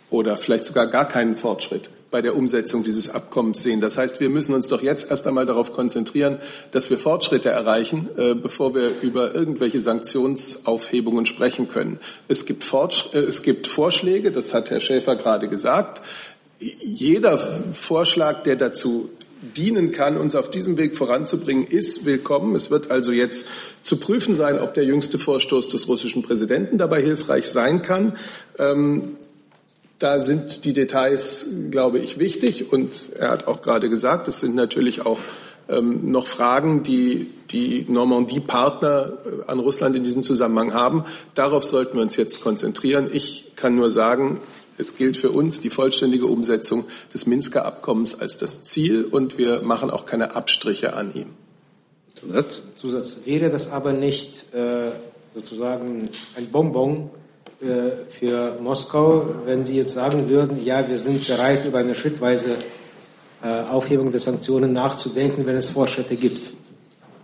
oder vielleicht sogar gar keinen Fortschritt bei der Umsetzung dieses Abkommens sehen. Das heißt, wir müssen uns doch jetzt erst einmal darauf konzentrieren, dass wir Fortschritte erreichen, äh, bevor wir über irgendwelche Sanktionsaufhebungen sprechen können. Es gibt, äh, es gibt Vorschläge, das hat Herr Schäfer gerade gesagt. Jeder Vorschlag, der dazu dienen kann, uns auf diesem Weg voranzubringen, ist willkommen. Es wird also jetzt zu prüfen sein, ob der jüngste Vorstoß des russischen Präsidenten dabei hilfreich sein kann. Ähm, da sind die Details, glaube ich, wichtig. Und er hat auch gerade gesagt, es sind natürlich auch ähm, noch Fragen, die die Normandie-Partner äh, an Russland in diesem Zusammenhang haben. Darauf sollten wir uns jetzt konzentrieren. Ich kann nur sagen, es gilt für uns die vollständige Umsetzung des Minsker Abkommens als das Ziel und wir machen auch keine Abstriche an ihm. Zusatz? Zusatz. Wäre das aber nicht äh, sozusagen ein Bonbon äh, für Moskau, wenn Sie jetzt sagen würden, ja, wir sind bereit, über eine schrittweise äh, Aufhebung der Sanktionen nachzudenken, wenn es Fortschritte gibt.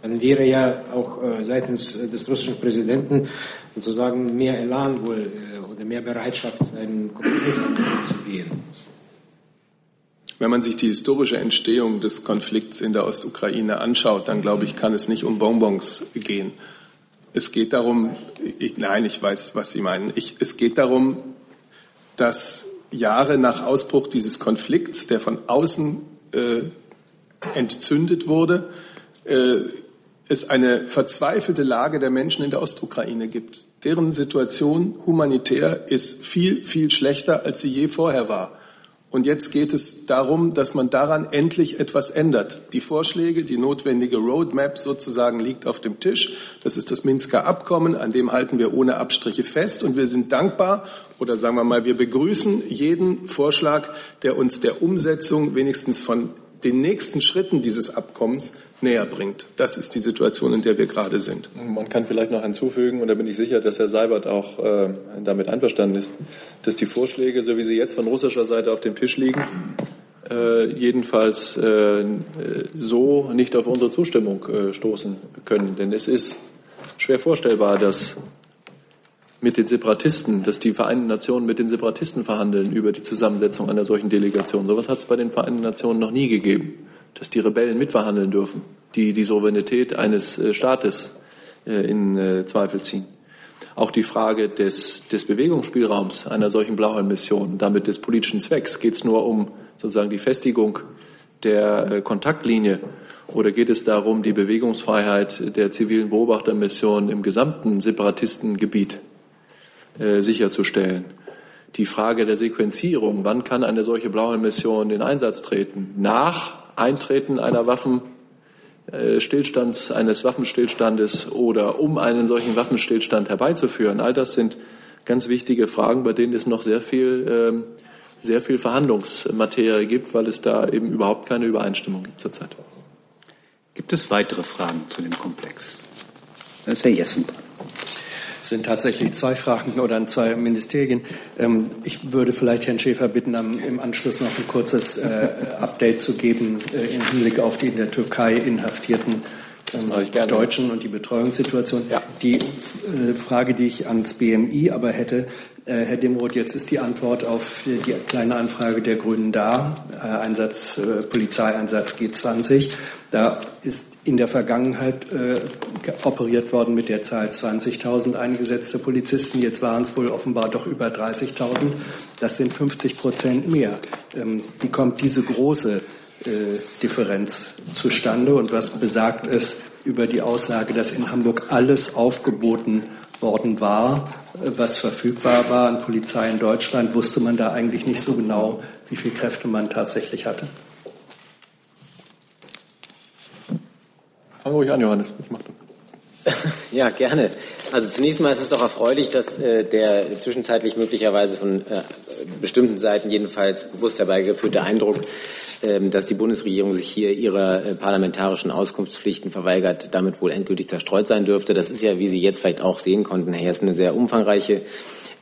Dann wäre ja auch äh, seitens des russischen Präsidenten sozusagen mehr Elan wohl oder mehr Bereitschaft, einen Kompromiss zu gehen. Wenn man sich die historische Entstehung des Konflikts in der Ostukraine anschaut, dann glaube ich, kann es nicht um Bonbons gehen. Es geht darum, ich, nein, ich weiß, was Sie meinen. Ich, es geht darum, dass Jahre nach Ausbruch dieses Konflikts, der von außen äh, entzündet wurde, äh, es eine verzweifelte Lage der Menschen in der Ostukraine gibt. Deren Situation humanitär ist viel, viel schlechter, als sie je vorher war. Und jetzt geht es darum, dass man daran endlich etwas ändert. Die Vorschläge, die notwendige Roadmap sozusagen liegt auf dem Tisch. Das ist das Minsker Abkommen, an dem halten wir ohne Abstriche fest. Und wir sind dankbar oder sagen wir mal, wir begrüßen jeden Vorschlag, der uns der Umsetzung wenigstens von den nächsten Schritten dieses Abkommens näher bringt. Das ist die Situation, in der wir gerade sind. Man kann vielleicht noch hinzufügen, und da bin ich sicher, dass Herr Seibert auch äh, damit einverstanden ist, dass die Vorschläge, so wie sie jetzt von russischer Seite auf dem Tisch liegen, äh, jedenfalls äh, so nicht auf unsere Zustimmung äh, stoßen können. Denn es ist schwer vorstellbar, dass mit den Separatisten, dass die Vereinten Nationen mit den Separatisten verhandeln über die Zusammensetzung einer solchen Delegation. So etwas hat es bei den Vereinten Nationen noch nie gegeben, dass die Rebellen mitverhandeln dürfen, die die Souveränität eines äh, Staates äh, in äh, Zweifel ziehen. Auch die Frage des, des Bewegungsspielraums einer solchen Blauhelm-Mission, damit des politischen Zwecks, geht es nur um sozusagen die Festigung der Kontaktlinie oder geht es darum, die Bewegungsfreiheit der zivilen Beobachtermission im gesamten Separatistengebiet äh, sicherzustellen. Die Frage der Sequenzierung, wann kann eine solche blaue Mission in Einsatz treten? Nach Eintreten einer Waffenstillstands, äh, eines Waffenstillstandes oder um einen solchen Waffenstillstand herbeizuführen. All das sind ganz wichtige Fragen, bei denen es noch sehr viel, ähm, sehr viel Verhandlungsmaterie gibt, weil es da eben überhaupt keine Übereinstimmung gibt zurzeit. Gibt es weitere Fragen zu dem Komplex? Da ist Herr Jessen dran. Sind tatsächlich zwei Fragen oder zwei Ministerien. Ähm, ich würde vielleicht Herrn Schäfer bitten, im Anschluss noch ein kurzes äh, Update zu geben äh, im Hinblick auf die in der Türkei inhaftierten ähm, Deutschen und die Betreuungssituation. Ja. Die äh, Frage, die ich ans BMI aber hätte, äh, Herr Dimroth, jetzt ist die Antwort auf die kleine Anfrage der Grünen da, äh, Einsatz, äh, Polizeieinsatz G20. Da ist in der Vergangenheit äh, operiert worden mit der Zahl 20.000 eingesetzte Polizisten. Jetzt waren es wohl offenbar doch über 30.000. Das sind 50 Prozent mehr. Ähm, wie kommt diese große Differenz zustande und was besagt es über die Aussage, dass in Hamburg alles aufgeboten worden war, was verfügbar war an Polizei in Deutschland, wusste man da eigentlich nicht so genau, wie viele Kräfte man tatsächlich hatte. Fang ruhig an, Johannes. Ich mach Ja, gerne. Also zunächst mal ist es doch erfreulich, dass äh, der zwischenzeitlich möglicherweise von äh, bestimmten Seiten jedenfalls bewusst herbeigeführte Eindruck, äh, dass die Bundesregierung sich hier ihrer äh, parlamentarischen Auskunftspflichten verweigert, damit wohl endgültig zerstreut sein dürfte. Das ist ja, wie Sie jetzt vielleicht auch sehen konnten, Herr Hess, eine sehr umfangreiche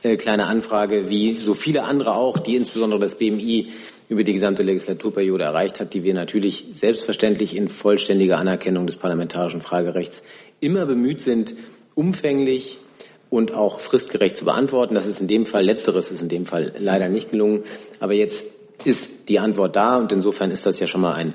äh, kleine Anfrage, wie so viele andere auch, die insbesondere das BMI über die gesamte Legislaturperiode erreicht hat, die wir natürlich selbstverständlich in vollständiger Anerkennung des parlamentarischen Fragerechts immer bemüht sind, umfänglich und auch fristgerecht zu beantworten. Das ist in dem Fall, letzteres ist in dem Fall leider nicht gelungen. Aber jetzt ist die Antwort da und insofern ist das ja schon mal ein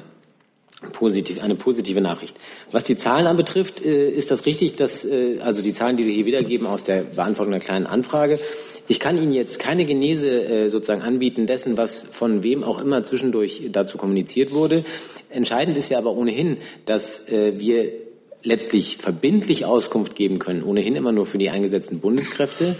positiv, eine positive Nachricht. Was die Zahlen anbetrifft, äh, ist das richtig, dass äh, also die Zahlen, die Sie hier wiedergeben aus der Beantwortung der kleinen Anfrage, ich kann Ihnen jetzt keine Genese äh, sozusagen anbieten dessen, was von wem auch immer zwischendurch dazu kommuniziert wurde. Entscheidend ist ja aber ohnehin, dass wir letztlich verbindlich Auskunft geben können, ohnehin immer nur für die eingesetzten Bundeskräfte.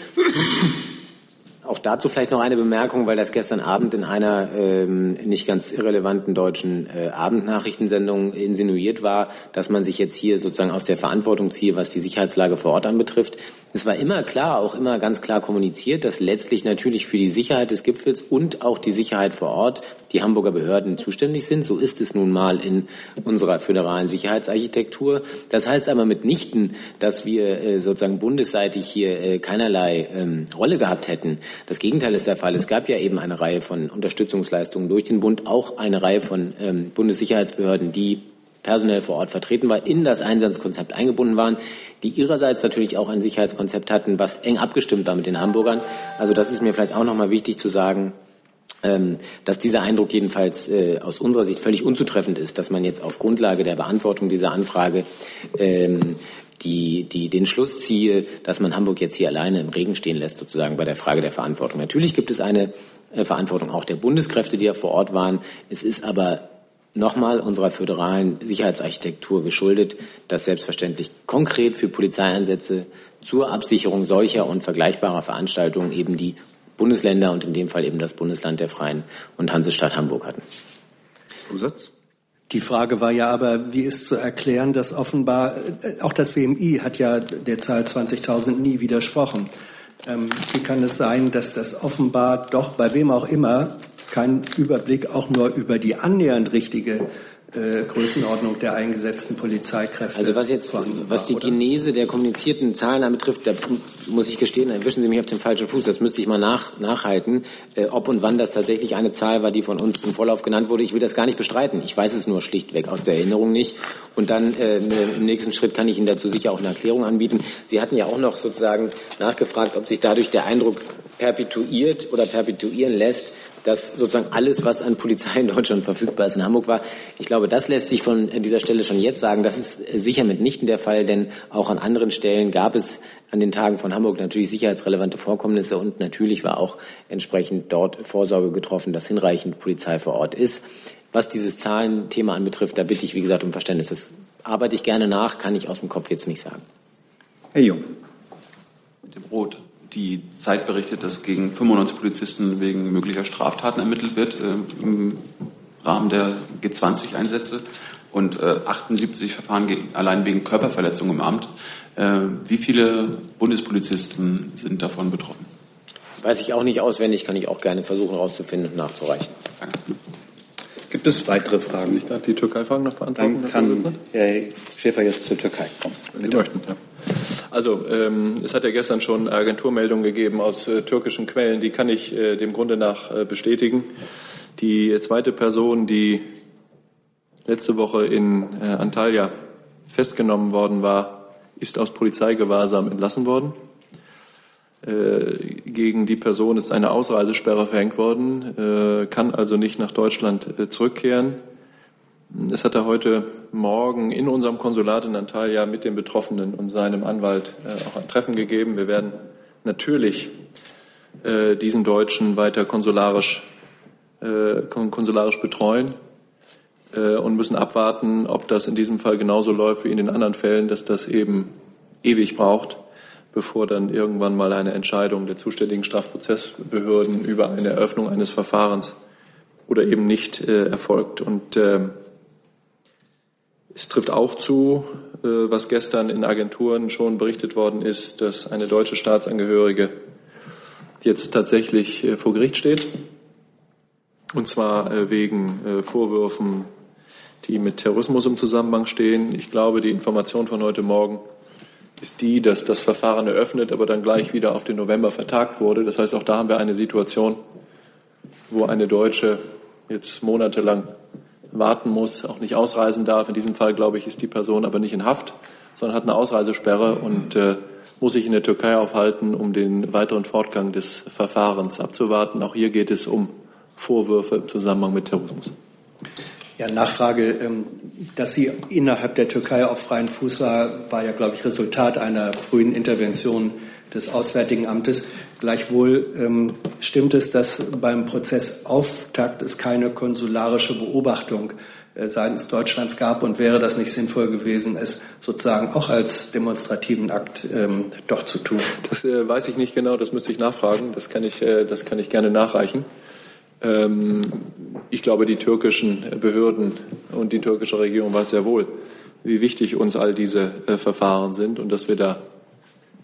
Auch dazu vielleicht noch eine Bemerkung, weil das gestern Abend in einer ähm, nicht ganz irrelevanten deutschen äh, Abendnachrichtensendung insinuiert war, dass man sich jetzt hier sozusagen aus der Verantwortung ziehe, was die Sicherheitslage vor Ort anbetrifft. Es war immer klar, auch immer ganz klar kommuniziert, dass letztlich natürlich für die Sicherheit des Gipfels und auch die Sicherheit vor Ort die Hamburger Behörden zuständig sind. So ist es nun mal in unserer föderalen Sicherheitsarchitektur. Das heißt aber mitnichten, dass wir äh, sozusagen bundesseitig hier äh, keinerlei ähm, Rolle gehabt hätten. Das Gegenteil ist der Fall. Es gab ja eben eine Reihe von Unterstützungsleistungen durch den Bund, auch eine Reihe von ähm, Bundessicherheitsbehörden, die personell vor Ort vertreten war, in das Einsatzkonzept eingebunden waren, die ihrerseits natürlich auch ein Sicherheitskonzept hatten, was eng abgestimmt war mit den Hamburgern. Also das ist mir vielleicht auch noch mal wichtig zu sagen, ähm, dass dieser Eindruck jedenfalls äh, aus unserer Sicht völlig unzutreffend ist, dass man jetzt auf Grundlage der Beantwortung dieser Anfrage ähm, die, die, den Schluss ziehe, dass man Hamburg jetzt hier alleine im Regen stehen lässt, sozusagen bei der Frage der Verantwortung. Natürlich gibt es eine äh, Verantwortung auch der Bundeskräfte, die ja vor Ort waren. Es ist aber nochmal unserer föderalen Sicherheitsarchitektur geschuldet, dass selbstverständlich konkret für Polizeieinsätze zur Absicherung solcher und vergleichbarer Veranstaltungen eben die Bundesländer und in dem Fall eben das Bundesland der Freien und Hansestadt Hamburg hatten. Zusatz? Die Frage war ja aber, wie ist zu erklären, dass offenbar, äh, auch das BMI hat ja der Zahl 20.000 nie widersprochen. Ähm, wie kann es sein, dass das offenbar doch bei wem auch immer kein Überblick auch nur über die annähernd richtige äh, Größenordnung der eingesetzten Polizeikräfte. Also was jetzt, was die Genese der kommunizierten Zahlen anbetrifft, da muss ich gestehen, da erwischen Sie mich auf den falschen Fuß. Das müsste ich mal nach, nachhalten, äh, ob und wann das tatsächlich eine Zahl war, die von uns im Vorlauf genannt wurde. Ich will das gar nicht bestreiten. Ich weiß es nur schlichtweg aus der Erinnerung nicht. Und dann äh, im nächsten Schritt kann ich Ihnen dazu sicher auch eine Erklärung anbieten. Sie hatten ja auch noch sozusagen nachgefragt, ob sich dadurch der Eindruck perpetuiert oder perpetuieren lässt, dass sozusagen alles, was an Polizei in Deutschland verfügbar ist, in Hamburg war. Ich glaube, das lässt sich von dieser Stelle schon jetzt sagen. Das ist sicher mitnichten der Fall, denn auch an anderen Stellen gab es an den Tagen von Hamburg natürlich sicherheitsrelevante Vorkommnisse und natürlich war auch entsprechend dort Vorsorge getroffen, dass hinreichend Polizei vor Ort ist. Was dieses Zahlenthema anbetrifft, da bitte ich, wie gesagt, um Verständnis. Das arbeite ich gerne nach, kann ich aus dem Kopf jetzt nicht sagen. Herr Jung. Mit dem Rot die Zeit berichtet, dass gegen 95 Polizisten wegen möglicher Straftaten ermittelt wird äh, im Rahmen der G20-Einsätze und äh, 78 Verfahren allein wegen Körperverletzung im Amt. Äh, wie viele Bundespolizisten sind davon betroffen? Weiß ich auch nicht auswendig, kann ich auch gerne versuchen herauszufinden und nachzureichen. Danke. Gibt es weitere Fragen? Ich darf die Türkei-Fragen noch beantworten. Dann kann Herr Schäfer jetzt zur Türkei kommen. Wenn Sie möchten, ja. Also ähm, es hat ja gestern schon Agenturmeldungen gegeben aus äh, türkischen Quellen, die kann ich äh, dem Grunde nach äh, bestätigen. Die zweite Person, die letzte Woche in äh, Antalya festgenommen worden war, ist aus Polizeigewahrsam entlassen worden. Äh, gegen die Person ist eine Ausreisesperre verhängt worden, äh, kann also nicht nach Deutschland zurückkehren. Es hat er heute Morgen in unserem Konsulat in Antalya mit dem Betroffenen und seinem Anwalt äh, auch ein Treffen gegeben. Wir werden natürlich äh, diesen Deutschen weiter konsularisch, äh, konsularisch betreuen äh, und müssen abwarten, ob das in diesem Fall genauso läuft wie in den anderen Fällen, dass das eben ewig braucht, bevor dann irgendwann mal eine Entscheidung der zuständigen Strafprozessbehörden über eine Eröffnung eines Verfahrens oder eben nicht äh, erfolgt. Und ähm, es trifft auch zu, äh, was gestern in Agenturen schon berichtet worden ist, dass eine deutsche Staatsangehörige jetzt tatsächlich äh, vor Gericht steht. Und zwar äh, wegen Vorwürfen, die mit Terrorismus im Zusammenhang stehen. Ich glaube, die Information von heute Morgen ist die, dass das Verfahren eröffnet, aber dann gleich wieder auf den November vertagt wurde. Das heißt, auch da haben wir eine Situation, wo eine Deutsche jetzt monatelang warten muss, auch nicht ausreisen darf. In diesem Fall, glaube ich, ist die Person aber nicht in Haft, sondern hat eine Ausreisesperre und äh, muss sich in der Türkei aufhalten, um den weiteren Fortgang des Verfahrens abzuwarten. Auch hier geht es um Vorwürfe im Zusammenhang mit Terrorismus. Ja, Nachfrage, ähm, dass sie innerhalb der Türkei auf freien Fuß war, war ja, glaube ich, Resultat einer frühen Intervention des Auswärtigen Amtes. Gleichwohl ähm, stimmt es, dass beim Prozessauftakt es keine konsularische Beobachtung äh, seitens Deutschlands gab und wäre das nicht sinnvoll gewesen, es sozusagen auch als demonstrativen Akt ähm, doch zu tun? Das äh, weiß ich nicht genau, das müsste ich nachfragen, das kann ich, äh, das kann ich gerne nachreichen. Ähm, ich glaube, die türkischen Behörden und die türkische Regierung weiß sehr wohl, wie wichtig uns all diese äh, Verfahren sind und dass wir da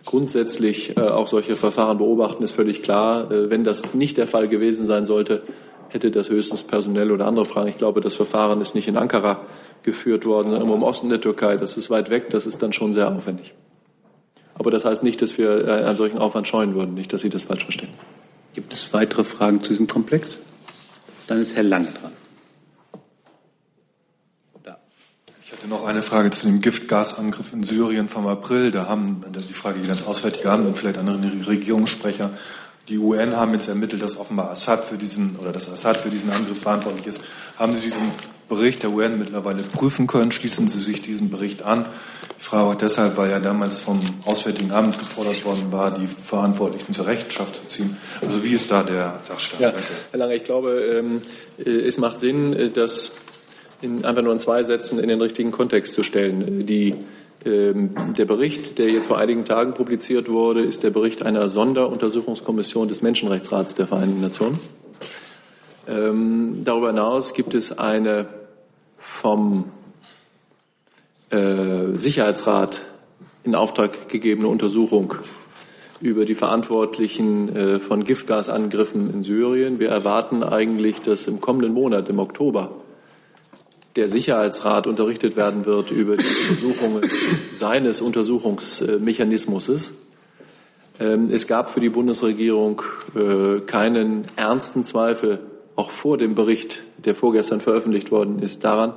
grundsätzlich äh, auch solche Verfahren beobachten, ist völlig klar. Äh, wenn das nicht der Fall gewesen sein sollte, hätte das höchstens personell oder andere Fragen. Ich glaube, das Verfahren ist nicht in Ankara geführt worden, sondern im Osten der Türkei. Das ist weit weg, das ist dann schon sehr aufwendig. Aber das heißt nicht, dass wir einen solchen Aufwand scheuen würden, nicht, dass Sie das falsch verstehen. Gibt es weitere Fragen zu diesem Komplex? Dann ist Herr Lange dran. Ich hatte noch eine Frage zu dem Giftgasangriff in Syrien vom April. Da haben, die Frage geht ans Auswärtige Amt und vielleicht andere Regierungssprecher. Die UN haben jetzt ermittelt, dass offenbar Assad für diesen, oder dass Assad für diesen Angriff verantwortlich ist. Haben Sie diesen Bericht der UN mittlerweile prüfen können? Schließen Sie sich diesem Bericht an? Ich frage auch deshalb, weil ja damals vom Auswärtigen Amt gefordert worden war, die Verantwortlichen zur Rechenschaft zu ziehen. Also wie ist da der Sachstand? Ja, Herr Lange, ich glaube, ähm, äh, es macht Sinn, äh, das in, einfach nur in zwei Sätzen in den richtigen Kontext zu stellen. Die, ähm, der Bericht, der jetzt vor einigen Tagen publiziert wurde, ist der Bericht einer Sonderuntersuchungskommission des Menschenrechtsrats der Vereinten Nationen. Ähm, darüber hinaus gibt es eine vom äh, Sicherheitsrat in Auftrag gegebene Untersuchung über die Verantwortlichen äh, von Giftgasangriffen in Syrien. Wir erwarten eigentlich, dass im kommenden Monat, im Oktober, der Sicherheitsrat unterrichtet werden wird über die Untersuchungen seines Untersuchungsmechanismus. Ähm, es gab für die Bundesregierung äh, keinen ernsten Zweifel, auch vor dem Bericht, der vorgestern veröffentlicht worden ist, daran,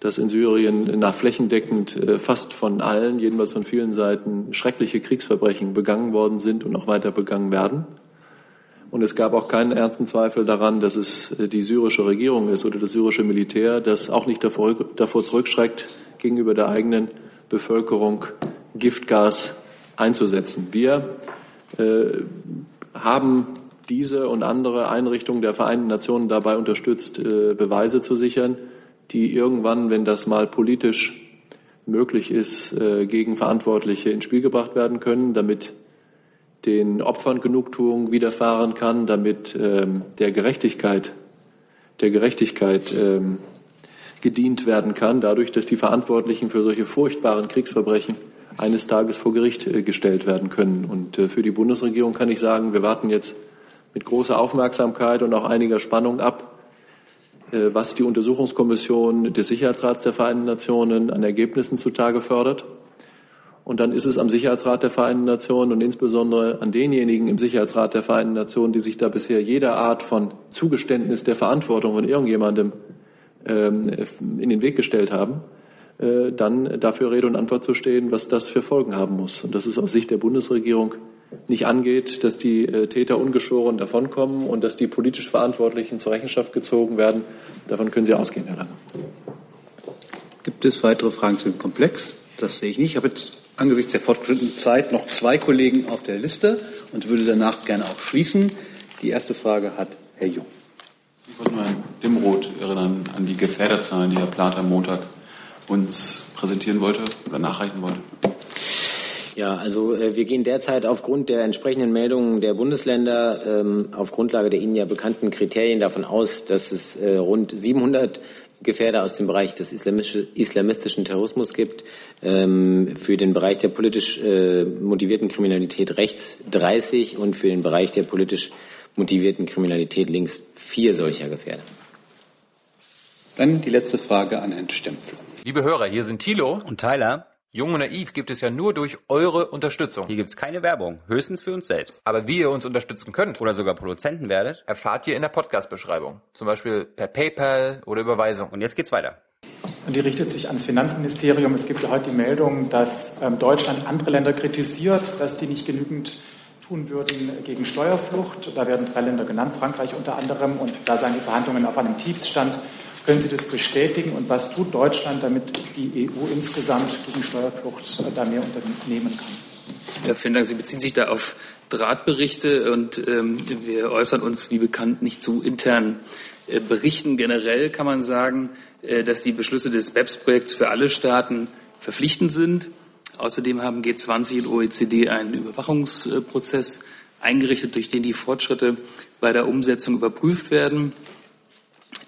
dass in Syrien nach flächendeckend äh, fast von allen, jedenfalls von vielen Seiten, schreckliche Kriegsverbrechen begangen worden sind und auch weiter begangen werden. Und es gab auch keinen ernsten Zweifel daran, dass es äh, die syrische Regierung ist oder das syrische Militär, das auch nicht davor, davor zurückschreckt, gegenüber der eigenen Bevölkerung Giftgas einzusetzen. Wir äh, haben diese und andere Einrichtungen der Vereinten Nationen dabei unterstützt, äh, Beweise zu sichern die irgendwann, wenn das mal politisch möglich ist, äh, gegen Verantwortliche ins Spiel gebracht werden können, damit den Opfern Genugtuung widerfahren kann, damit ähm, der Gerechtigkeit, der Gerechtigkeit ähm, gedient werden kann, dadurch, dass die Verantwortlichen für solche furchtbaren Kriegsverbrechen eines Tages vor Gericht äh, gestellt werden können. Und für die Bundesregierung kann ich sagen, wir warten jetzt mit großer Aufmerksamkeit und auch einiger Spannung ab, äh, was die Untersuchungskommission des Sicherheitsrats der Vereinten Nationen an Ergebnissen zutage fördert. Und dann ist es am Sicherheitsrat der Vereinten Nationen und insbesondere an denjenigen im Sicherheitsrat der Vereinten Nationen, die sich da bisher jeder Art von Zugeständnis der Verantwortung von irgendjemandem ähm, in den Weg gestellt haben, äh, dann dafür Rede und Antwort zu stehen, was das für Folgen haben muss. Und das ist aus Sicht der Bundesregierung nicht angeht, dass die äh, Täter ungeschoren davonkommen und dass die politisch Verantwortlichen zur Rechenschaft gezogen werden. Davon können Sie ausgehen, Herr Lange. Gibt es weitere Fragen zu dem Komplex? Das sehe ich nicht. Ich habe jetzt angesichts der fortgeschrittenen Zeit noch zwei Kollegen auf der Liste und würde danach gerne auch schließen. Die erste Frage hat Herr Jung. Ich wollte nur an Dimroth erinnern, an die Gefährderzahlen, die Herr Plater am Montag uns präsentieren wollte oder nachreichen wollte. Ja, also äh, wir gehen derzeit aufgrund der entsprechenden Meldungen der Bundesländer ähm, auf Grundlage der Ihnen ja bekannten Kriterien davon aus, dass es äh, rund 700 Gefährder aus dem Bereich des islamistischen Terrorismus gibt, ähm, für den Bereich der politisch äh, motivierten Kriminalität rechts 30 und für den Bereich der politisch motivierten Kriminalität links vier solcher Gefährder. Dann die letzte Frage an Herrn Stempfel. Liebe Hörer, hier sind Thilo und Tyler. Jung und Naiv gibt es ja nur durch eure Unterstützung. Hier gibt es keine Werbung, höchstens für uns selbst. Aber wie ihr uns unterstützen könnt oder sogar Produzenten werdet, erfahrt ihr in der Podcast-Beschreibung. Zum Beispiel per PayPal oder Überweisung. Und jetzt geht's weiter. Und die richtet sich ans Finanzministerium. Es gibt ja heute die Meldung, dass ähm, Deutschland andere Länder kritisiert, dass die nicht genügend tun würden gegen Steuerflucht. Da werden drei Länder genannt, Frankreich unter anderem. Und da seien die Verhandlungen auf einem Tiefstand. Können Sie das bestätigen und was tut Deutschland, damit die EU insgesamt gegen Steuerflucht da mehr unternehmen kann? Ja, vielen Dank. Sie beziehen sich da auf Drahtberichte und ähm, wir äußern uns, wie bekannt, nicht zu internen äh, Berichten. Generell kann man sagen, äh, dass die Beschlüsse des BEPS-Projekts für alle Staaten verpflichtend sind. Außerdem haben G20 und OECD einen Überwachungsprozess eingerichtet, durch den die Fortschritte bei der Umsetzung überprüft werden.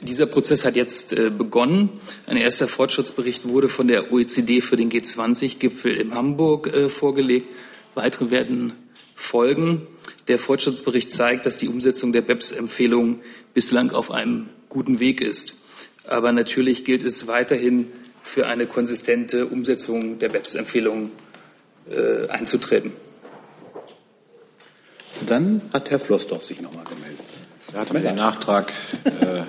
Dieser Prozess hat jetzt äh, begonnen. Ein erster Fortschrittsbericht wurde von der OECD für den G20-Gipfel in Hamburg äh, vorgelegt. Weitere werden folgen. Der Fortschrittsbericht zeigt, dass die Umsetzung der BEPS-Empfehlungen bislang auf einem guten Weg ist. Aber natürlich gilt es weiterhin, für eine konsistente Umsetzung der BEPS-Empfehlungen äh, einzutreten. Dann hat Herr Flossdorf sich noch mal gemeldet. Er hat einen Nachtrag äh,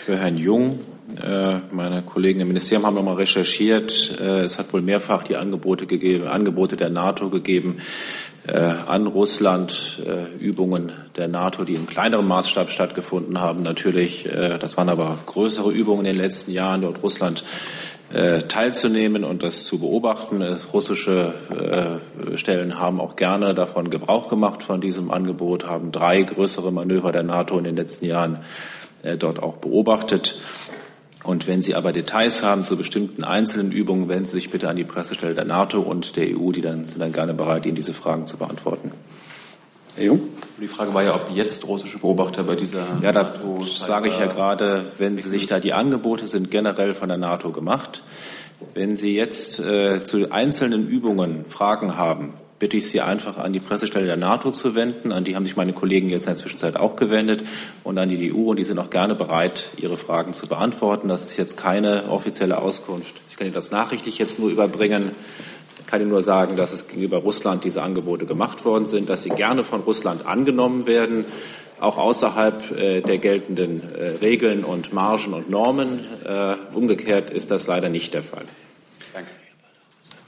für Herrn Jung. Äh, meine Kollegen im Ministerium haben nochmal recherchiert. Äh, es hat wohl mehrfach die Angebote gegeben, Angebote der NATO gegeben äh, an Russland, Übungen der NATO, die in kleinerem Maßstab stattgefunden haben. Natürlich, das waren aber größere Übungen in den letzten Jahren, dort Russland teilzunehmen und das zu beobachten. Russische Stellen haben auch gerne davon Gebrauch gemacht von diesem Angebot, haben drei größere Manöver der NATO in den letzten Jahren dort auch beobachtet. Und wenn Sie aber Details haben zu bestimmten einzelnen Übungen, wenden Sie sich bitte an die Pressestelle der NATO und der EU, die dann sind dann gerne bereit, Ihnen diese Fragen zu beantworten. Herr Jung? Die Frage war ja, ob jetzt russische Beobachter bei dieser. Ja, da sage ich ja gerade, wenn Sie sich da die Angebote sind generell von der NATO gemacht. Wenn Sie jetzt äh, zu einzelnen Übungen Fragen haben, bitte ich Sie einfach an die Pressestelle der NATO zu wenden. An die haben sich meine Kollegen jetzt in der Zwischenzeit auch gewendet und an die EU. Und die sind auch gerne bereit, Ihre Fragen zu beantworten. Das ist jetzt keine offizielle Auskunft. Ich kann Ihnen das nachrichtlich jetzt nur überbringen. Ich kann Ihnen nur sagen, dass es gegenüber Russland diese Angebote gemacht worden sind, dass sie gerne von Russland angenommen werden, auch außerhalb äh, der geltenden äh, Regeln und Margen und Normen. Äh, umgekehrt ist das leider nicht der Fall.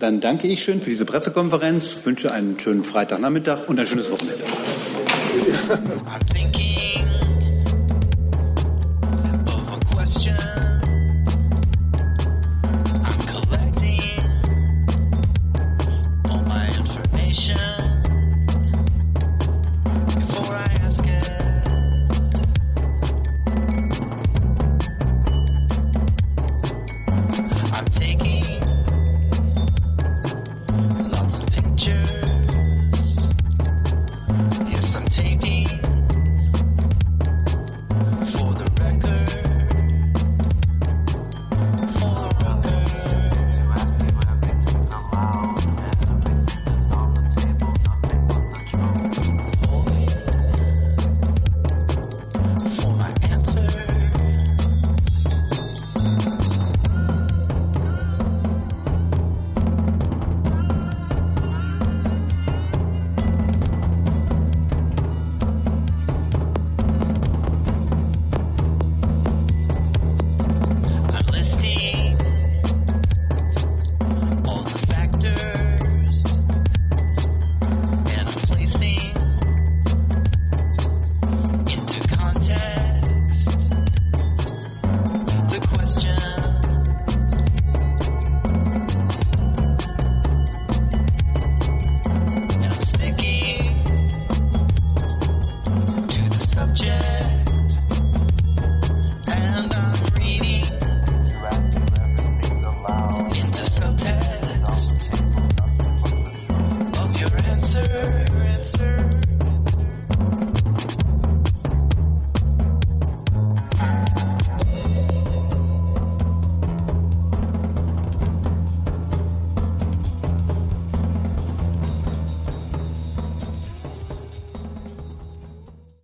Dann danke ich schön für diese Pressekonferenz, wünsche einen schönen Freitagnachmittag und ein schönes Wochenende.